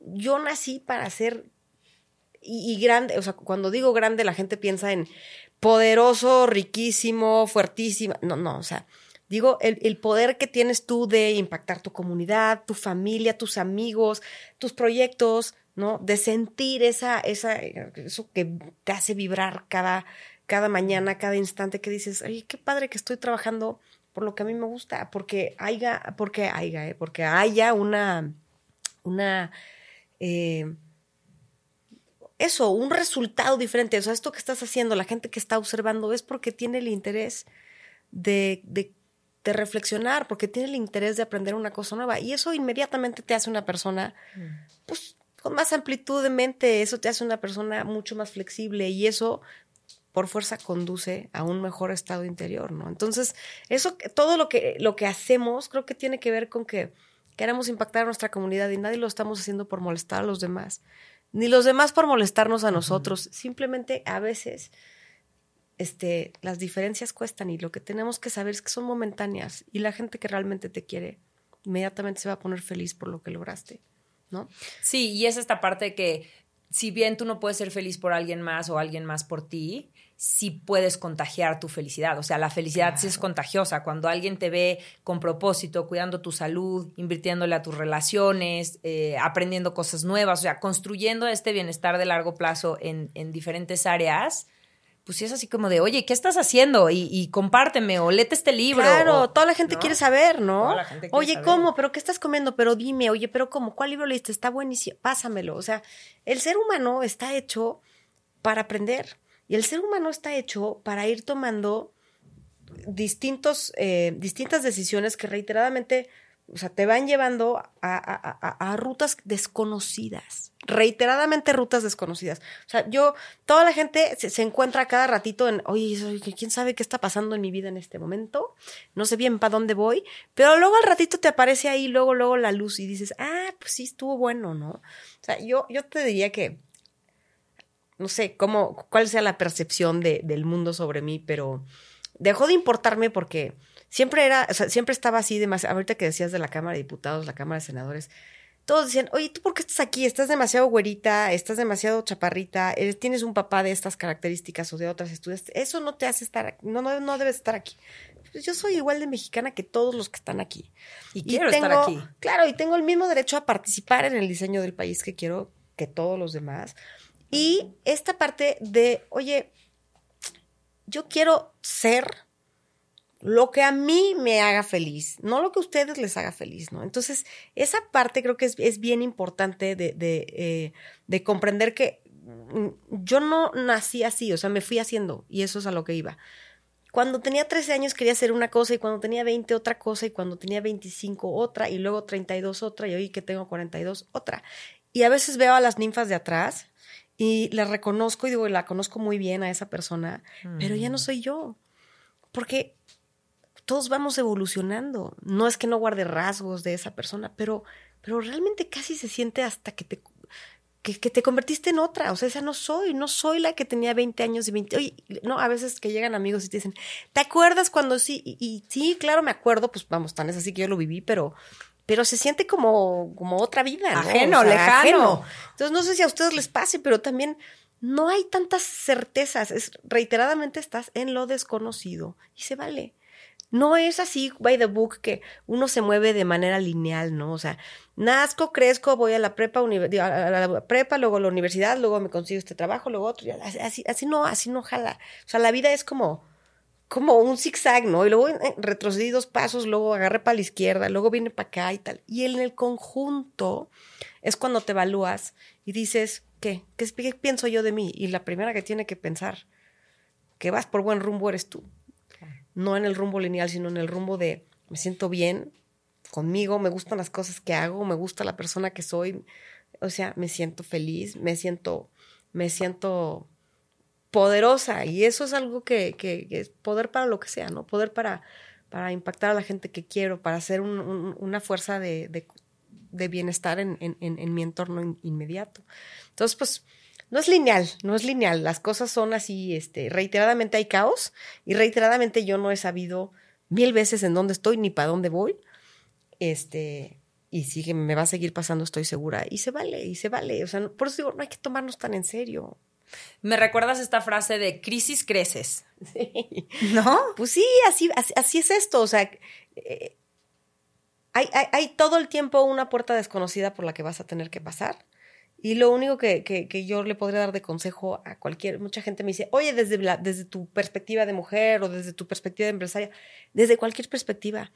yo nací para ser y, grande, o sea, cuando digo grande la gente piensa en poderoso, riquísimo, fuertísimo. No, no, o sea, digo el, poder que tienes tú de impactar tu comunidad, tu familia, tus amigos, tus proyectos, ¿no? De sentir esa, esa, eso que te hace vibrar cada, cada mañana, cada instante que dices, ay, qué padre que estoy trabajando por lo que a mí me gusta, porque haya, porque haya, ¿eh? porque haya una, una, eh, eso, un resultado diferente. O sea, esto que estás haciendo, la gente que está observando es porque tiene el interés de, de, de reflexionar, porque tiene el interés de aprender una cosa nueva. Y eso inmediatamente te hace una persona, mm. pues, con más amplitud de mente, eso te hace una persona mucho más flexible y eso por fuerza conduce a un mejor estado interior, ¿no? Entonces, eso, todo lo que, lo que hacemos creo que tiene que ver con que queremos impactar a nuestra comunidad y nadie lo estamos haciendo por molestar a los demás, ni los demás por molestarnos a nosotros, simplemente a veces este, las diferencias cuestan y lo que tenemos que saber es que son momentáneas y la gente que realmente te quiere inmediatamente se va a poner feliz por lo que lograste, ¿no? Sí, y es esta parte que si bien tú no puedes ser feliz por alguien más o alguien más por ti, sí puedes contagiar tu felicidad. O sea, la felicidad sí es contagiosa. Cuando alguien te ve con propósito, cuidando tu salud, invirtiéndole a tus relaciones, eh, aprendiendo cosas nuevas, o sea, construyendo este bienestar de largo plazo en, en diferentes áreas, pues sí es así como de, oye, ¿qué estás haciendo? Y, compárteme, o léete este libro. Claro, toda la gente quiere saber, ¿no? oye, ¿cómo? ¿Pero qué estás comiendo? Pero dime, oye, ¿pero cómo? ¿Cuál libro leíste? Está buenísimo, pásamelo. O sea, el ser humano está hecho para aprender. Y el ser humano está hecho para ir tomando distintos, eh, distintas decisiones que reiteradamente o sea, te van llevando a, rutas desconocidas, reiteradamente rutas desconocidas. O sea, yo, toda la gente se, encuentra cada ratito en, oye, ¿quién sabe qué está pasando en mi vida en este momento? No sé bien para dónde voy, pero luego al ratito te aparece ahí, luego, luego la luz y dices, ah, pues sí, estuvo bueno, ¿no? O sea, yo, yo te diría que, no sé, cómo, cuál sea la percepción de, del mundo sobre mí, pero dejó de importarme porque siempre era, o sea, siempre estaba así, demasiado, ahorita que decías de la Cámara de Diputados, la Cámara de Senadores, todos decían, oye, ¿tú por qué estás aquí? Estás demasiado güerita, estás demasiado chaparrita, tienes un papá de estas características o de otras estudias, eso no te hace estar aquí, no, no, no debes estar aquí. Pues yo soy igual de mexicana que todos los que están aquí. Y, quiero estar aquí. Claro, y tengo el mismo derecho a participar en el diseño del país que quiero que todos los demás. Y esta parte de, oye, yo quiero ser lo que a mí me haga feliz, no lo que a ustedes les haga feliz, ¿no? Entonces, esa parte creo que es, bien importante de, eh, de, comprender que mm, yo no nací así, o sea, me fui haciendo y eso es a lo que iba. Cuando tenía 13 años quería hacer una cosa y cuando tenía 20 otra cosa y cuando tenía 25 otra y luego 32 otra y hoy que tengo 42 otra. Y a veces veo a las ninfas de atrás y la reconozco y digo, la conozco muy bien a esa persona, pero ya no mm. soy yo. Porque todos vamos evolucionando. No es que no guarde rasgos de esa persona, pero, pero realmente casi se siente hasta que te, que, te convertiste en otra. O sea, esa no soy, no soy la que tenía 20 años y 20. Oye, no, a veces que llegan amigos y te dicen, ¿te acuerdas cuando sí? Y, sí, claro, me acuerdo, pues vamos, tan es así que yo lo viví, pero, pero se siente como, como otra vida. ¿no? Ajeno, lejano. Entonces, no sé si a ustedes les pase, pero también no hay tantas certezas. Es, reiteradamente estás en lo desconocido y se vale. No es así, by the book, que uno se mueve de manera lineal, ¿no? O sea, nazco, crezco, voy a la prepa, a la prepa, luego a la universidad, luego me consigo este trabajo, luego otro, así, así no, así no jala. O sea, la vida es como, como un zigzag, ¿no? Y luego retrocedí dos pasos, luego agarré para la izquierda, luego viene para acá y tal. Y en el conjunto es cuando te evalúas y dices, ¿qué? ¿Qué pienso yo de mí? Y la primera que tiene que pensar que vas por buen rumbo eres tú no en el rumbo lineal, sino en el rumbo de me siento bien conmigo, me gustan las cosas que hago, me gusta la persona que soy, o sea, me siento feliz, me siento, me siento poderosa y eso es algo que, que, es poder para lo que sea, ¿no? Poder para, para impactar a la gente que quiero, para ser una fuerza de, de, bienestar en, en, en, mi entorno inmediato. Entonces, pues no es lineal, no es lineal. Las cosas son así, este, reiteradamente hay caos y reiteradamente yo no he sabido mil veces en dónde estoy ni para dónde voy. Este, y sigue, me va a seguir pasando, estoy segura. Y se vale, y se vale. O sea, por eso digo, no hay que tomarnos tan en serio. Me recuerdas esta frase de crisis creces. Sí. ¿No? Pues sí, así, así, es esto. O sea, eh, hay, hay, hay, todo el tiempo una puerta desconocida por la que vas a tener que pasar. Y lo único que, que, yo le podría dar de consejo a cualquier, mucha gente me dice, oye, desde, la, desde tu perspectiva de mujer o desde tu perspectiva de empresaria, desde cualquier perspectiva,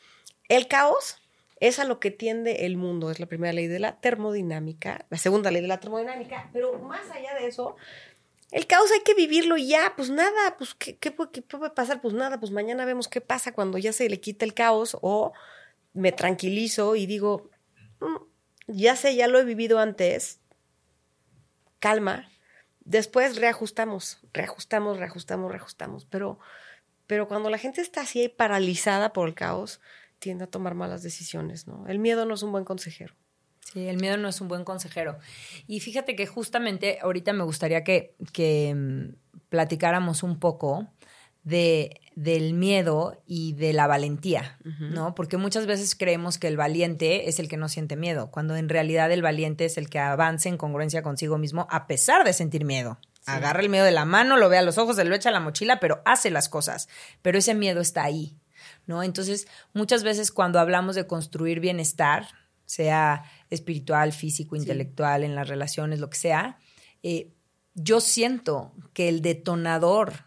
el caos es a lo que tiende el mundo, es la primera ley de la termodinámica, la segunda ley de la termodinámica, pero más allá de eso, el caos hay que vivirlo y ya, pues nada, pues ¿qué, puede pasar? Pues nada, pues mañana vemos qué pasa cuando ya se le quita el caos o me tranquilizo y digo, mm, ya sé, ya lo he vivido antes, calma, Después reajustamos, reajustamos, reajustamos, reajustamos. Pero, pero cuando la gente está así paralizada por el caos, tiende a tomar malas decisiones, ¿no? El miedo no es un buen consejero. Sí, el miedo no es un buen consejero. Y fíjate que justamente ahorita me gustaría que, que mm, platicáramos un poco de, del miedo y de la valentía, ¿no? Porque muchas veces creemos que el valiente es el que no siente miedo, cuando en realidad el valiente es el que avanza en congruencia consigo mismo a pesar de sentir miedo. Agarra el miedo de la mano, lo ve a los ojos, se lo echa a la mochila, pero hace las cosas. Pero ese miedo está ahí, ¿no? Entonces, muchas veces cuando hablamos de construir bienestar, sea espiritual, físico, intelectual, en las relaciones, lo que sea, eh, yo siento que el detonador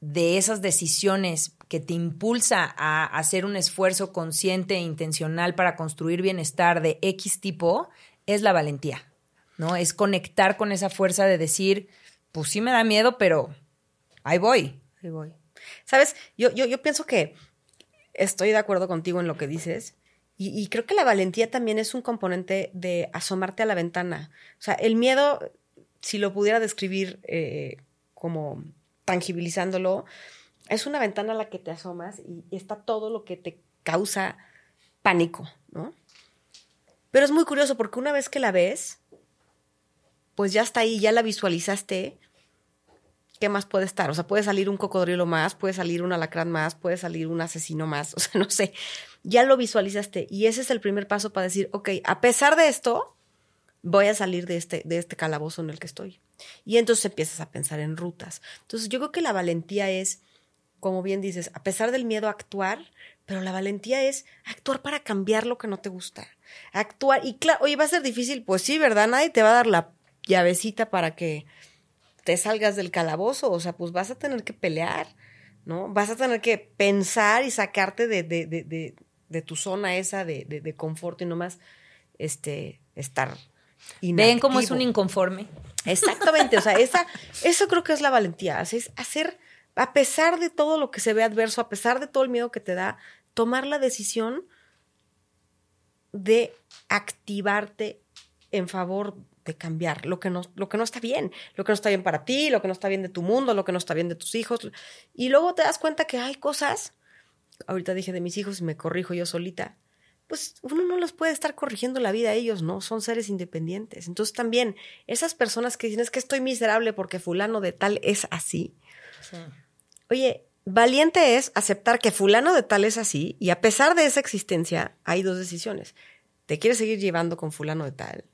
de esas decisiones que te impulsa a hacer un esfuerzo consciente e intencional para construir bienestar de X tipo es la valentía, ¿no? Es conectar con esa fuerza de decir, pues sí me da miedo, pero ahí voy. Ahí voy. Sabes, yo, yo, yo pienso que estoy de acuerdo contigo en lo que dices. Y, creo que la valentía también es un componente de asomarte a la ventana. O sea, el miedo, si lo pudiera describir eh, como tangibilizándolo, es una ventana a la que te asomas y, está todo lo que te causa pánico, ¿no? Pero es muy curioso porque una vez que la ves, pues ya está ahí, ya la visualizaste. ¿Qué más puede estar? O sea, puede salir un cocodrilo más, puede salir un alacrán más, puede salir un asesino más, o sea, no sé. Ya lo visualizaste y ese es el primer paso para decir, ok, a pesar de esto, voy a salir de este, de este calabozo en el que estoy. Y entonces empiezas a pensar en rutas. Entonces yo creo que la valentía es, como bien dices, a pesar del miedo a actuar, pero la valentía es actuar para cambiar lo que no te gusta. Actuar, y claro, oye, va a ser difícil, pues sí, ¿verdad? Nadie te va a dar la llavecita para que te salgas del calabozo, o sea, pues vas a tener que pelear, ¿no? Vas a tener que pensar y sacarte de, de, de, de tu zona esa de, de, confort y nomás este, estar Ven cómo es un inconforme. Exactamente, o sea, esa, eso creo que es la valentía, es hacer, a pesar de todo lo que se ve adverso, a pesar de todo el miedo que te da, tomar la decisión de activarte en favor de cambiar lo que, no, lo que no está bien, lo que no está bien para ti, lo que no está bien de tu mundo, lo que no está bien de tus hijos. Y luego te das cuenta que hay cosas, ahorita dije de mis hijos y me corrijo yo solita, pues uno no los puede estar corrigiendo la vida a ellos, ¿no? Son seres independientes. Entonces también esas personas que dicen es que estoy miserable porque fulano de tal es así. Oye, valiente es aceptar que fulano de tal es así y a pesar de esa existencia hay dos decisiones. ¿Te quieres seguir llevando con fulano de tal?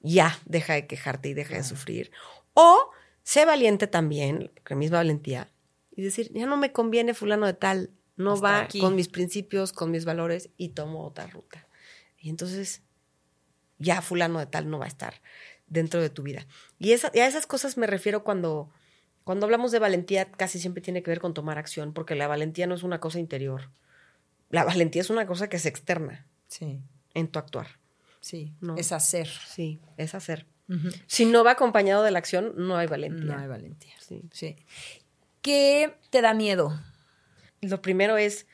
Ya, deja de quejarte y deja de sufrir. O sé valiente también, con misma valentía, y decir, ya no me conviene fulano de tal, no va con mis principios, con mis valores y tomo otra ruta. Y entonces ya fulano de tal no va a estar dentro de tu vida. Y, a esas cosas me refiero cuando, cuando hablamos de valentía, casi siempre tiene que ver con tomar acción, porque la valentía no es una cosa interior. La valentía es una cosa que es externa. Sí. En tu actuar. Sí. Es hacer. Sí, es hacer. Si no va acompañado de la acción, no hay valentía. No hay valentía. Sí. sí. ¿Qué te da miedo? lo primero es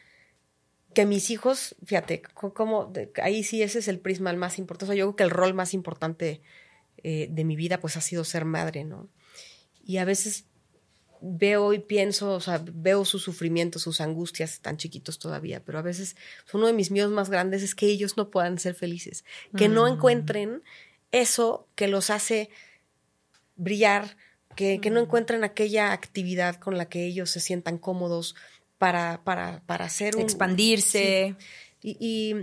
que mis hijos, fíjate, como ahí sí ese es el prisma el más importante. yo creo que el rol más importante eh, de mi vida pues ha sido ser madre, ¿no? Y a veces veo y pienso, o sea, veo sus sufrimientos, sus angustias, tan chiquitos todavía, pero a veces uno de mis miedos más grandes es que ellos no puedan ser felices, que no mm. encuentren eso que los hace brillar, que, que no mm. encuentren aquella actividad con la que ellos se sientan cómodos, para, para, para hacer un... Expandirse. Y,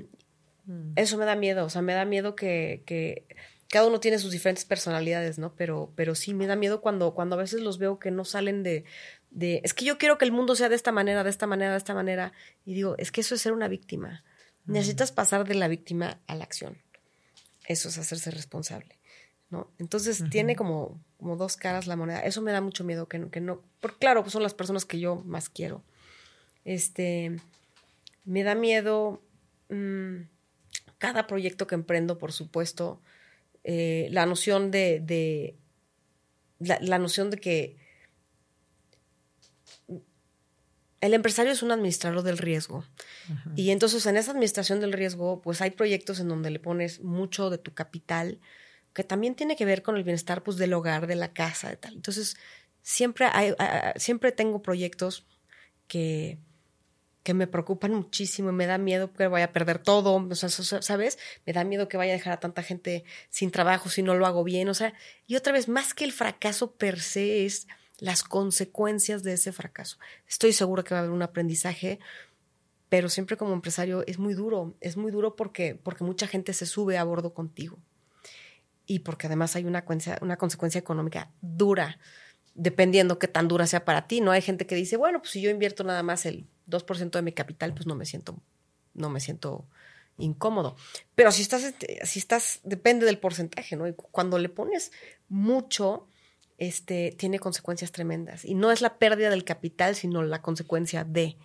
mm. eso me da miedo, o sea, me da miedo que, que, cada uno tiene sus diferentes personalidades, ¿no? Pero, pero sí, me da miedo cuando, cuando a veces los veo que no salen de, de, es que yo quiero que el mundo sea de esta manera, de esta manera, de esta manera, y digo, es que eso es ser una víctima. Mm. Necesitas pasar de la víctima a la acción. Eso es hacerse responsable. ¿no? Entonces tiene como, como dos caras la moneda. Eso me da mucho miedo que no, que no, porque claro, pues son las personas que yo más quiero. Este, me da miedo mm, cada proyecto que emprendo, por supuesto, eh, la noción de, la, noción de que el empresario es un administrador del riesgo. Y entonces en esa administración del riesgo, pues hay proyectos en donde le pones mucho de tu capital, que también tiene que ver con el bienestar pues, del hogar, de la casa, de tal. Entonces, siempre, hay, siempre tengo proyectos que, que me preocupan muchísimo y me da miedo que vaya a perder todo, o sea, ¿sabes? Me da miedo que vaya a dejar a tanta gente sin trabajo si no lo hago bien, o sea, y otra vez, más que el fracaso per se es las consecuencias de ese fracaso. Estoy segura que va a haber un aprendizaje, pero siempre como empresario es muy duro, es muy duro porque, porque mucha gente se sube a bordo contigo y porque además hay una, una consecuencia económica dura, dependiendo qué tan dura sea para ti, ¿no? Hay gente que dice, bueno, pues si yo invierto nada más el 2% de mi capital, pues no me siento, no me siento incómodo. Pero si estás, si estás, depende del porcentaje, ¿no? Y cuando le pones mucho, este, tiene consecuencias tremendas. Y no es la pérdida del capital, sino la consecuencia de.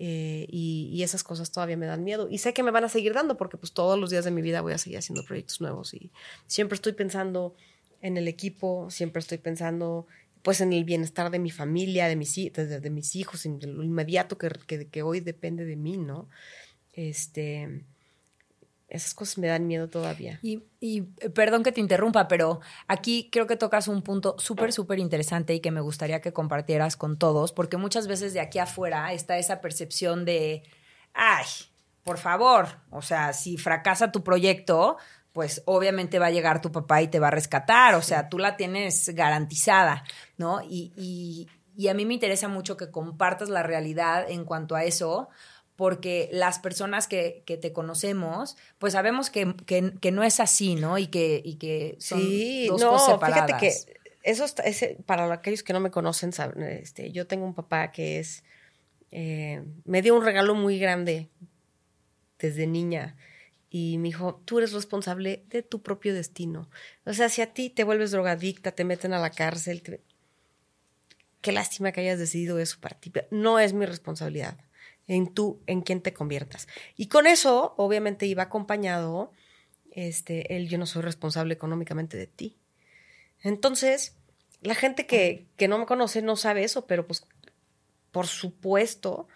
Eh, y, esas cosas todavía me dan miedo. Y sé que me van a seguir dando porque pues todos los días de mi vida voy a seguir haciendo proyectos nuevos y siempre estoy pensando en el equipo, siempre estoy pensando pues en el bienestar de mi familia, de mis, de, mis hijos, en lo inmediato que, que, que, hoy depende de mí, ¿no? Este, esas cosas me dan miedo todavía. Y, eh, perdón que te interrumpa, pero aquí creo que tocas un punto súper, súper interesante y que me gustaría que compartieras con todos, porque muchas veces de aquí afuera está esa percepción de, ay, por favor, o sea, si fracasa tu proyecto, pues obviamente va a llegar tu papá y te va a rescatar, o sea, tú la tienes garantizada, ¿no? Y, y, y a mí me interesa mucho que compartas la realidad en cuanto a eso, porque las personas que, que, te conocemos, pues sabemos que, que, no es así, ¿no? Y que, y que son dos cosas separadas. Fíjate que eso ese, para aquellos que no me conocen, este, yo tengo un papá que es, eh, me dio un regalo muy grande desde niña y me dijo, tú eres responsable de tu propio destino. O sea, si a ti te vuelves drogadicta, te meten a la cárcel, qué lástima que hayas decidido eso para ti. No es mi responsabilidad en tú, en quién te conviertas. Y con eso, obviamente, iba acompañado este, el yo no soy responsable económicamente de ti. Entonces, la gente que, que no me conoce no sabe eso, pero pues, por supuesto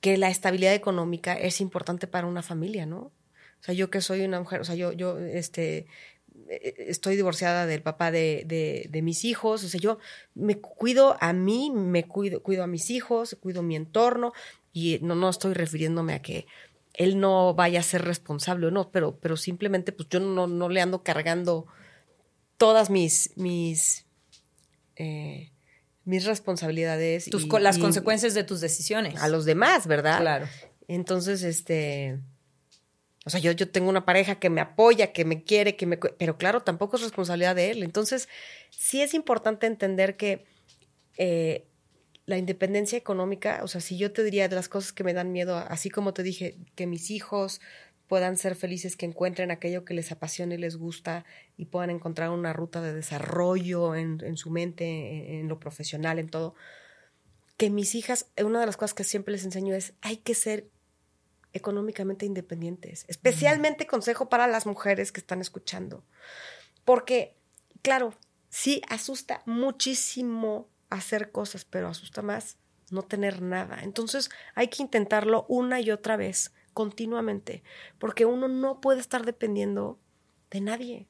que la estabilidad económica es importante para una familia, ¿no? O sea, yo que soy una mujer, o sea, yo, yo, este, estoy divorciada del papá de, de, de, mis hijos, o sea, yo me cuido a mí, me cuido, cuido a mis hijos, cuido mi entorno, y no, no estoy refiriéndome a que él no vaya a ser responsable o no, pero, pero simplemente pues yo no, no le ando cargando todas mis, mis, eh, mis responsabilidades. Tus, las consecuencias de tus decisiones. A los demás, ¿verdad? Claro. Entonces, este, o sea, yo, yo tengo una pareja que me apoya, que me quiere, que me... Pero claro, tampoco es responsabilidad de él. Entonces, sí es importante entender que eh, la independencia económica, o sea, si yo te diría de las cosas que me dan miedo, así como te dije, que mis hijos puedan ser felices, que encuentren aquello que les apasiona y les gusta y puedan encontrar una ruta de desarrollo en, su mente, en, lo profesional, en todo. Que mis hijas, una de las cosas que siempre les enseño es, hay que ser económicamente independientes. Especialmente consejo para las mujeres que están escuchando. Porque, claro, sí asusta muchísimo hacer cosas, pero asusta más no tener nada. Entonces hay que intentarlo una y otra vez, continuamente, porque uno no puede estar dependiendo de nadie,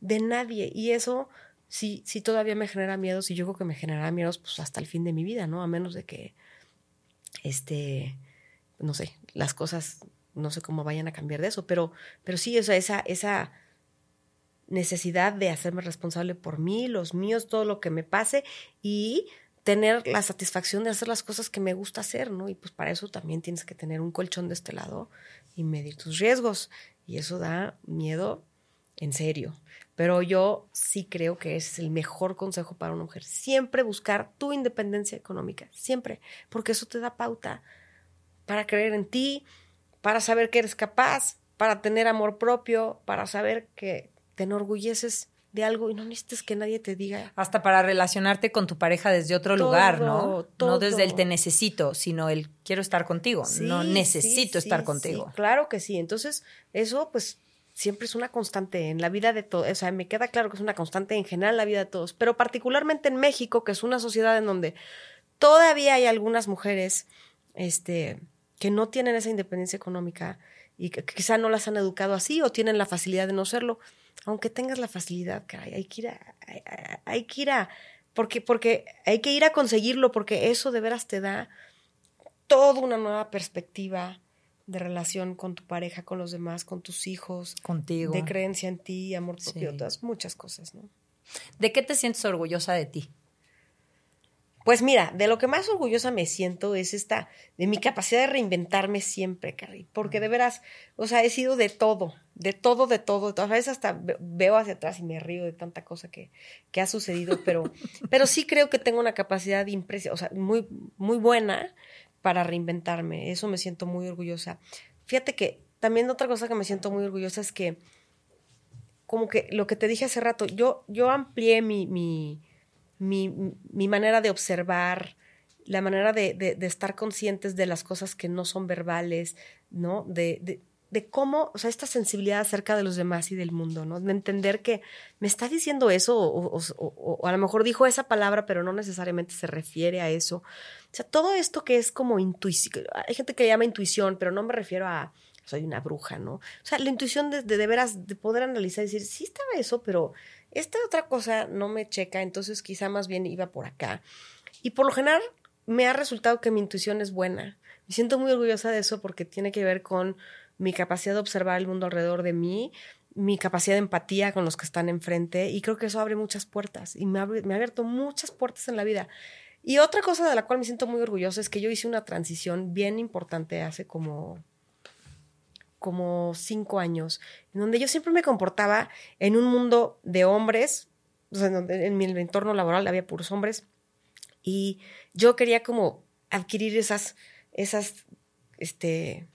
de nadie. Y eso sí, sí todavía me genera miedos y yo creo que me generará miedos pues hasta el fin de mi vida, ¿no? A menos de que, este, no sé, las cosas, no sé cómo vayan a cambiar de eso, pero, pero sí, esa, esa necesidad de hacerme responsable por mí, los míos, todo lo que me pase y tener la satisfacción de hacer las cosas que me gusta hacer, ¿no? Y pues para eso también tienes que tener un colchón de este lado y medir tus riesgos. Y eso da miedo en serio. Pero yo sí creo que es el mejor consejo para una mujer. Siempre buscar tu independencia económica, siempre, porque eso te da pauta para creer en ti, para saber que eres capaz, para tener amor propio, para saber que te enorgulleces de algo y no necesitas que nadie te diga. Hasta para relacionarte con tu pareja desde otro lugar, ¿no? No desde el te necesito, sino el quiero estar contigo. no necesito estar contigo. claro que sí. Entonces, eso pues siempre es una constante en la vida de todos. O sea, me queda claro que es una constante en general en la vida de todos, pero particularmente en México, que es una sociedad en donde todavía hay algunas mujeres este, que no tienen esa independencia económica y que quizá no las han educado así o tienen la facilidad de no serlo. Aunque tengas la facilidad, caray, hay que ir a, hay, que ir a, porque, porque hay que ir a conseguirlo, porque eso de veras te da toda una nueva perspectiva de relación con tu pareja, con los demás, con tus hijos, contigo, de creencia en ti, amor propio, todas muchas cosas, ¿no? ¿De qué te sientes orgullosa de ti? Pues mira, de lo que más orgullosa me siento es esta, de mi capacidad de reinventarme siempre, Carrie, porque de veras, o sea, he sido de todo, de todo, de todo, a veces hasta veo hacia atrás y me río de tanta cosa que, que ha sucedido, pero, pero sí creo que tengo una capacidad impresionante, o sea, muy, muy buena para reinventarme, eso me siento muy orgullosa. Fíjate que también otra cosa que me siento muy orgullosa es que, como que lo que te dije hace rato, yo, yo amplié mi, mi mi, manera de observar, la manera de, estar conscientes de las cosas que no son verbales, ¿no? De, de, cómo, o sea, esta sensibilidad acerca de los demás y del mundo, ¿no? De entender que me está diciendo eso o, o, a lo mejor dijo esa palabra, pero no necesariamente se refiere a eso. O sea, todo esto que es como intuición, hay gente que llama intuición, pero no me refiero a soy una bruja, ¿no? O sea, la intuición de, de, de veras, de poder analizar y decir, sí estaba eso, pero esta otra cosa no me checa, entonces quizá más bien iba por acá. Y por lo general me ha resultado que mi intuición es buena. Me siento muy orgullosa de eso porque tiene que ver con mi capacidad de observar el mundo alrededor de mí, mi capacidad de empatía con los que están enfrente y creo que eso abre muchas puertas y me, ha abierto muchas puertas en la vida. Y otra cosa de la cual me siento muy orgullosa es que yo hice una transición bien importante hace como como cinco años, en donde yo siempre me comportaba en un mundo de hombres, o sea, en, mi entorno laboral había puros hombres, y yo quería como adquirir esas, esas, este,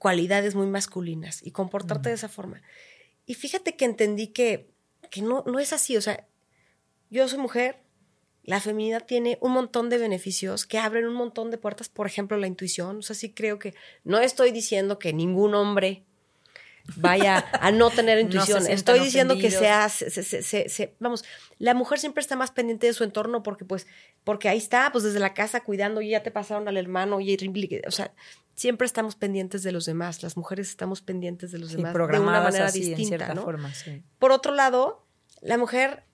cualidades muy masculinas y comportarte de esa forma. Y fíjate que entendí que, que no, no es así, o sea, yo soy mujer, la feminidad tiene un montón de beneficios que abren un montón de puertas, por ejemplo, la intuición. O sea, sí creo que no estoy diciendo que ningún hombre vaya a no tener intuición. estoy diciendo que sea, se, vamos, la mujer siempre está más pendiente de su entorno porque pues, porque ahí está, pues desde la casa cuidando, y ya te pasaron al hermano, y o sea, siempre estamos pendientes de los demás. Las mujeres estamos pendientes de los demás de una manera distinta, ¿no? Forma, Por otro lado, la mujer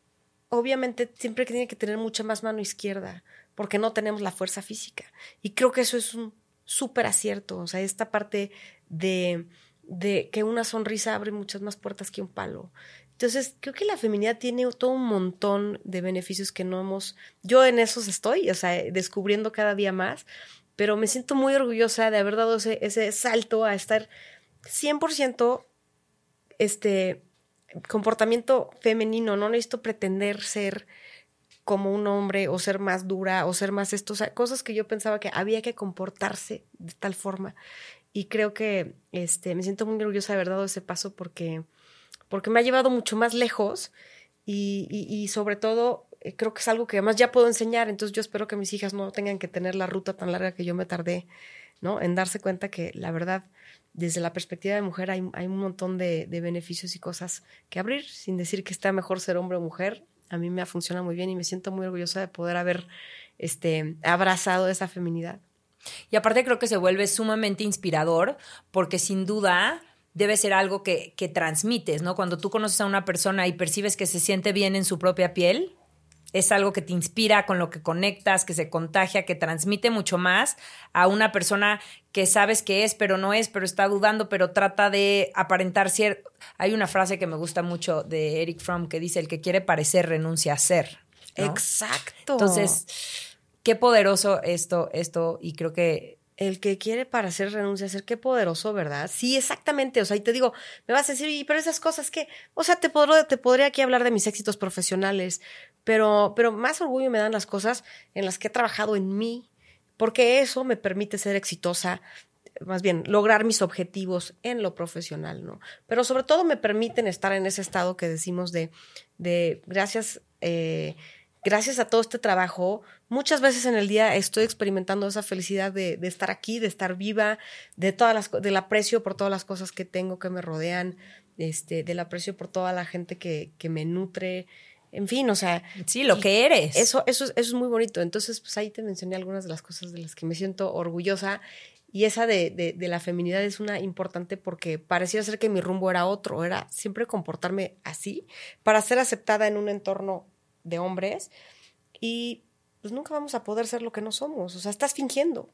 obviamente siempre tiene que tener mucha más mano izquierda, porque no tenemos la fuerza física. Y creo que eso es un súper acierto, o sea, esta parte de, de que una sonrisa abre muchas más puertas que un palo. Entonces, creo que la feminidad tiene todo un montón de beneficios que no hemos, yo en esos estoy, o sea, descubriendo cada día más, pero me siento muy orgullosa de haber dado ese, ese salto a estar 100% este, comportamiento femenino, no necesito pretender ser como un hombre o ser más dura o ser más esto, o sea, cosas que yo pensaba que había que comportarse de tal forma. Y creo que este, me siento muy orgullosa de haber dado ese paso porque, porque me ha llevado mucho más lejos y, y, sobre todo eh, creo que es algo que además ya puedo enseñar, entonces yo espero que mis hijas no tengan que tener la ruta tan larga que yo me tardé, En darse cuenta que la verdad desde la perspectiva de mujer hay, un montón de, beneficios y cosas que abrir, sin decir que está mejor ser hombre o mujer. A mí me ha funcionado muy bien y me siento muy orgullosa de poder haber este, abrazado esa feminidad. Y aparte creo que se vuelve sumamente inspirador porque sin duda debe ser algo que, que transmites, ¿no? Cuando tú conoces a una persona y percibes que se siente bien en su propia piel, es algo que te inspira, con lo que conectas, que se contagia, que transmite mucho más a una persona que sabes que es, pero no es, pero está dudando, pero trata de aparentar cierto. Hay una frase que me gusta mucho de Eric Fromm que dice, el que quiere parecer renuncia a ser. Exacto. Entonces, qué poderoso esto, esto, y creo que el que quiere para hacer renuncia a ser, qué poderoso, ¿verdad? Sí, exactamente. O sea, y te digo, me vas a decir, pero esas cosas que, o sea, te, te podría aquí hablar de mis éxitos profesionales, pero, pero más orgullo me dan las cosas en las que he trabajado en mí, porque eso me permite ser exitosa, más bien, lograr mis objetivos en lo profesional, ¿no? Pero sobre todo me permiten estar en ese estado que decimos de, de gracias, eh, gracias a todo este trabajo, muchas veces en el día estoy experimentando esa felicidad de, de, estar aquí, de estar viva, de todas las, del aprecio por todas las cosas que tengo que me rodean, este, del aprecio por toda la gente que, que me nutre, en fin, o sea. Sí, lo que eres. Eso, eso, eso es muy bonito. Entonces, pues ahí te mencioné algunas de las cosas de las que me siento orgullosa Y esa de, de, de, la feminidad es una importante porque parecía ser que mi rumbo era otro, era siempre comportarme así para ser aceptada en un entorno de hombres y pues nunca vamos a poder ser lo que no somos. O sea, estás fingiendo,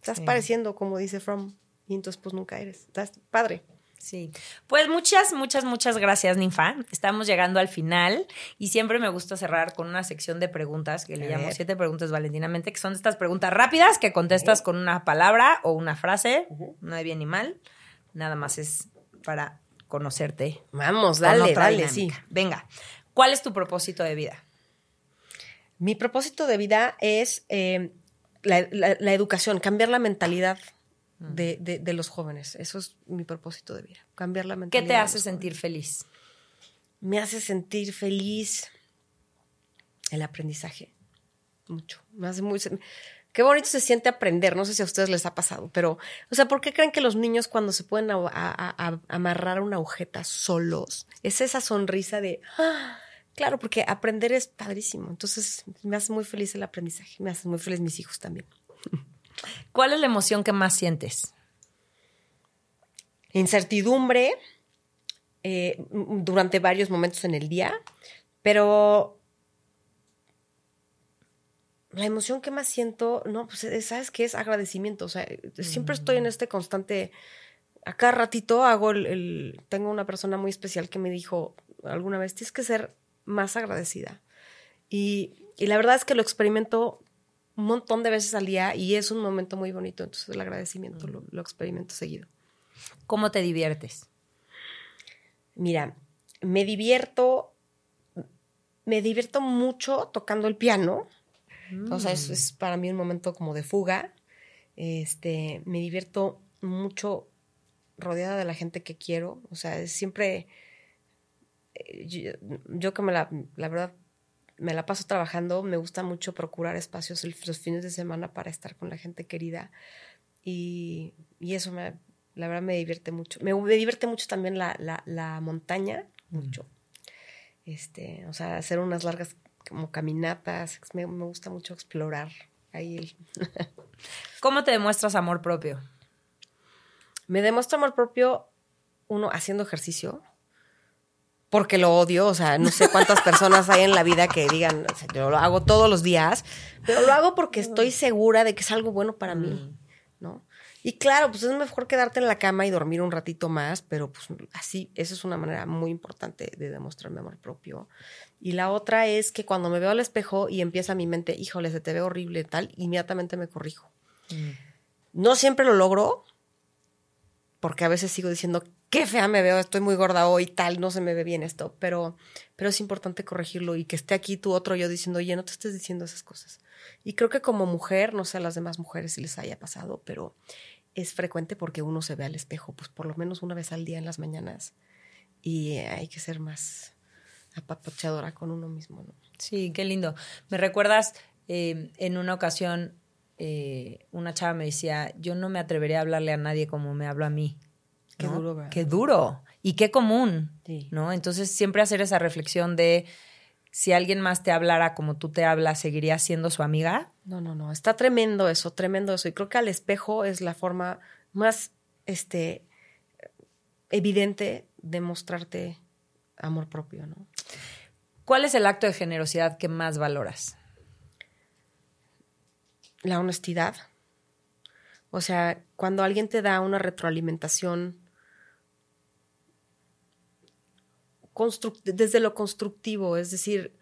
estás sí. pareciendo, como dice From, y entonces pues nunca eres. Estás padre. Sí, pues muchas, muchas, muchas gracias, Ninfa. Estamos llegando al final y siempre me gusta cerrar con una sección de preguntas que le llamo siete preguntas valentinamente, que son estas preguntas rápidas que contestas con una palabra o una frase, uh -huh. no hay bien ni mal, nada más es para conocerte. Vamos, dale, dale, sí. Venga, ¿cuál es tu propósito de vida? Mi propósito de vida es eh, la, la, la educación, cambiar la mentalidad de, de, de, los jóvenes. Eso es mi propósito de vida, cambiar la mentalidad. ¿Qué te hace sentir feliz? Me hace sentir feliz el aprendizaje, mucho. Me hace muy... Qué bonito se siente aprender, no sé si a ustedes les ha pasado, pero, o sea, ¿por qué creen que los niños cuando se pueden a, a, a amarrar una agujeta solos, es esa sonrisa de... ¡Ah! Claro, porque aprender es padrísimo. Entonces, me hace muy feliz el aprendizaje, me hace muy feliz mis hijos también. ¿Cuál es la emoción que más sientes? Incertidumbre eh, durante varios momentos en el día, pero la emoción que más siento, no, pues sabes qué es agradecimiento. O sea, siempre estoy en este constante. A cada ratito hago el, el, Tengo una persona muy especial que me dijo alguna vez: tienes que ser más agradecida. Y, y la verdad es que lo experimento un montón de veces al día y es un momento muy bonito. Entonces el agradecimiento lo, lo, experimento seguido. ¿Cómo te diviertes? Mira, me divierto, me divierto mucho tocando el piano. Mm. O sea, es, es, para mí un momento como de fuga. Este, me divierto mucho rodeada de la gente que quiero. O sea, es siempre eh, yo, yo que me la, la verdad me la paso trabajando, me gusta mucho procurar espacios los fines de semana para estar con la gente querida y, y eso me, la verdad me divierte mucho. Me, me divierte mucho también la, la, la montaña, mucho. Este, o sea, hacer unas largas como caminatas, me, me gusta mucho explorar ahí. El ¿Cómo te demuestras amor propio? Me demuestro amor propio, uno, haciendo ejercicio porque lo odio, o sea, no sé cuántas personas hay en la vida que digan, o sea, yo lo hago todos los días, pero lo hago porque estoy segura de que es algo bueno para mí, ¿no? Y claro, pues es mejor quedarte en la cama y dormir un ratito más, pero pues así, esa es una manera muy importante de demostrar mi amor propio. Y la otra es que cuando me veo al espejo y empieza mi mente, híjole, se te ve horrible tal, inmediatamente me corrijo. Mm. No siempre lo logro, porque a veces sigo diciendo, qué fea me veo, estoy muy gorda hoy, tal, no se me ve bien esto, pero, pero es importante corregirlo y que esté aquí tu otro yo diciendo, oye, no te estés diciendo esas cosas. Y creo que como mujer, no sé a las demás mujeres si les haya pasado, pero es frecuente porque uno se ve al espejo, pues por lo menos una vez al día en las mañanas y hay que ser más apapachadora con uno mismo, ¿no? Sí, qué lindo. Me recuerdas eh, en una ocasión eh, una chava me decía, yo no me atrevería a hablarle a nadie como me hablo a mí. Qué ¿no? duro, ¿verdad? Qué duro. Y qué común, Sí. ¿no? Entonces, siempre hacer esa reflexión de si alguien más te hablara como tú te hablas, ¿seguirías siendo su amiga? No, no, no. Está tremendo eso, tremendo eso. Y creo que al espejo es la forma más este, evidente de mostrarte amor propio, ¿no? ¿Cuál es el acto de generosidad que más valoras? La honestidad. O sea, cuando alguien te da una retroalimentación desde lo constructivo, es decir,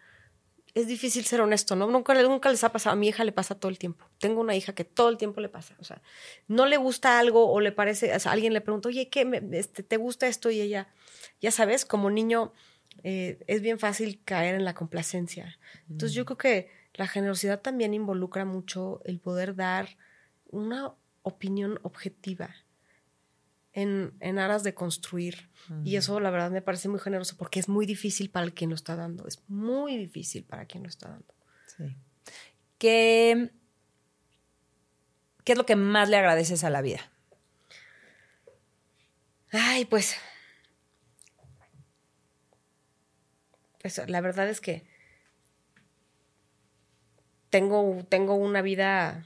es difícil ser honesto, ¿no? Nunca, nunca les ha pasado, a mi hija le pasa todo el tiempo. Tengo una hija que todo el tiempo le pasa, o sea, no le gusta algo o le parece, o sea, alguien le pregunta, oye, ¿qué me, este, te gusta esto? Y ella, ya sabes, como niño eh, es bien fácil caer en la complacencia. Entonces yo creo que la generosidad también involucra mucho el poder dar una opinión objetiva en, en aras de construir. Uh -huh. Y eso la verdad me parece muy generoso porque es muy difícil para el quien lo está dando. Es muy difícil para quien lo está dando. Sí. ¿Qué, ¿Qué es lo que más le agradeces a la vida? Ay, pues... Pues la verdad es que tengo, tengo una vida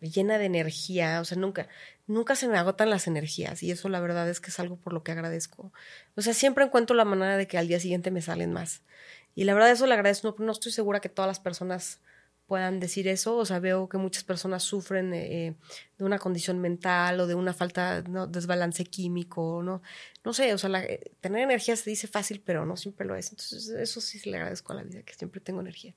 llena de energía, o sea, nunca, nunca se me agotan las energías y eso la verdad es que es algo por lo que agradezco. O sea, siempre encuentro la manera de que al día siguiente me salen más. Y la verdad eso le agradezco, no, no estoy segura que todas las personas puedan decir eso, o sea, veo que muchas personas sufren eh, de una condición mental o de una falta, ¿no? desbalance químico, ¿no? No sé, o sea, eh, tener energía se dice fácil, pero no siempre lo es. Entonces, eso sí le agradezco a la vida, que siempre tengo energía.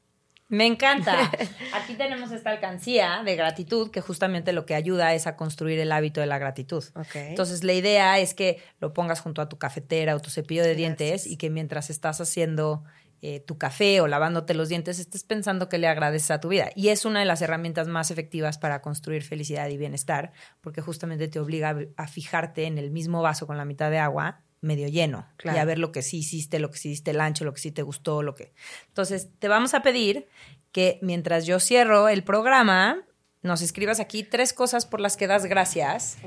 Me encanta. Aquí tenemos esta alcancía de gratitud que justamente lo que ayuda es a construir el hábito de la gratitud. Entonces, la idea es que lo pongas junto a tu cafetera o tu cepillo de dientes y que mientras estás haciendo eh, tu café o lavándote los dientes, estés pensando que le agradeces a tu vida. Y es una de las herramientas más efectivas para construir felicidad y bienestar, porque justamente te obliga a fijarte en el mismo vaso con la mitad de agua medio lleno y a ver lo que sí hiciste, lo que sí hiciste el ancho, lo que sí te gustó, lo que. Entonces, te vamos a pedir que mientras yo cierro el programa, nos escribas aquí tres cosas por las que das gracias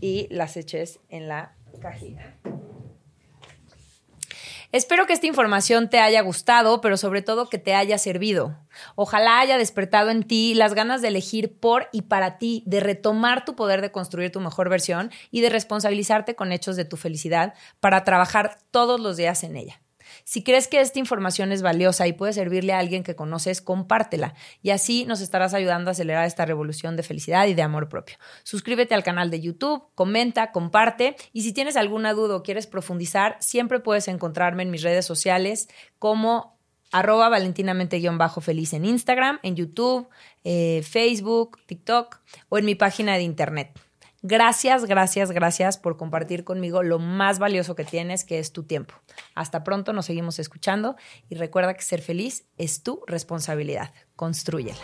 y las eches en la cajita. Espero que esta información te haya gustado, pero sobre todo que te haya servido. Ojalá haya despertado en ti las ganas de elegir por y para ti, de retomar tu poder de construir tu mejor versión y de responsabilizarte con hechos de tu felicidad para trabajar todos los días en ella. Si crees que esta información es valiosa y puede servirle a alguien que conoces, compártela y así nos estarás ayudando a acelerar esta revolución de felicidad y de amor propio. Suscríbete al canal de YouTube, comenta, comparte y si tienes alguna duda o quieres profundizar, siempre puedes encontrarme en mis redes sociales como arroba valentinamente-feliz en Instagram, en YouTube, eh, Facebook, TikTok o en mi página de internet. Gracias, gracias, gracias por compartir conmigo lo más valioso que tienes, que es tu tiempo. Hasta pronto, nos seguimos escuchando y recuerda que ser feliz es tu responsabilidad. Construyela.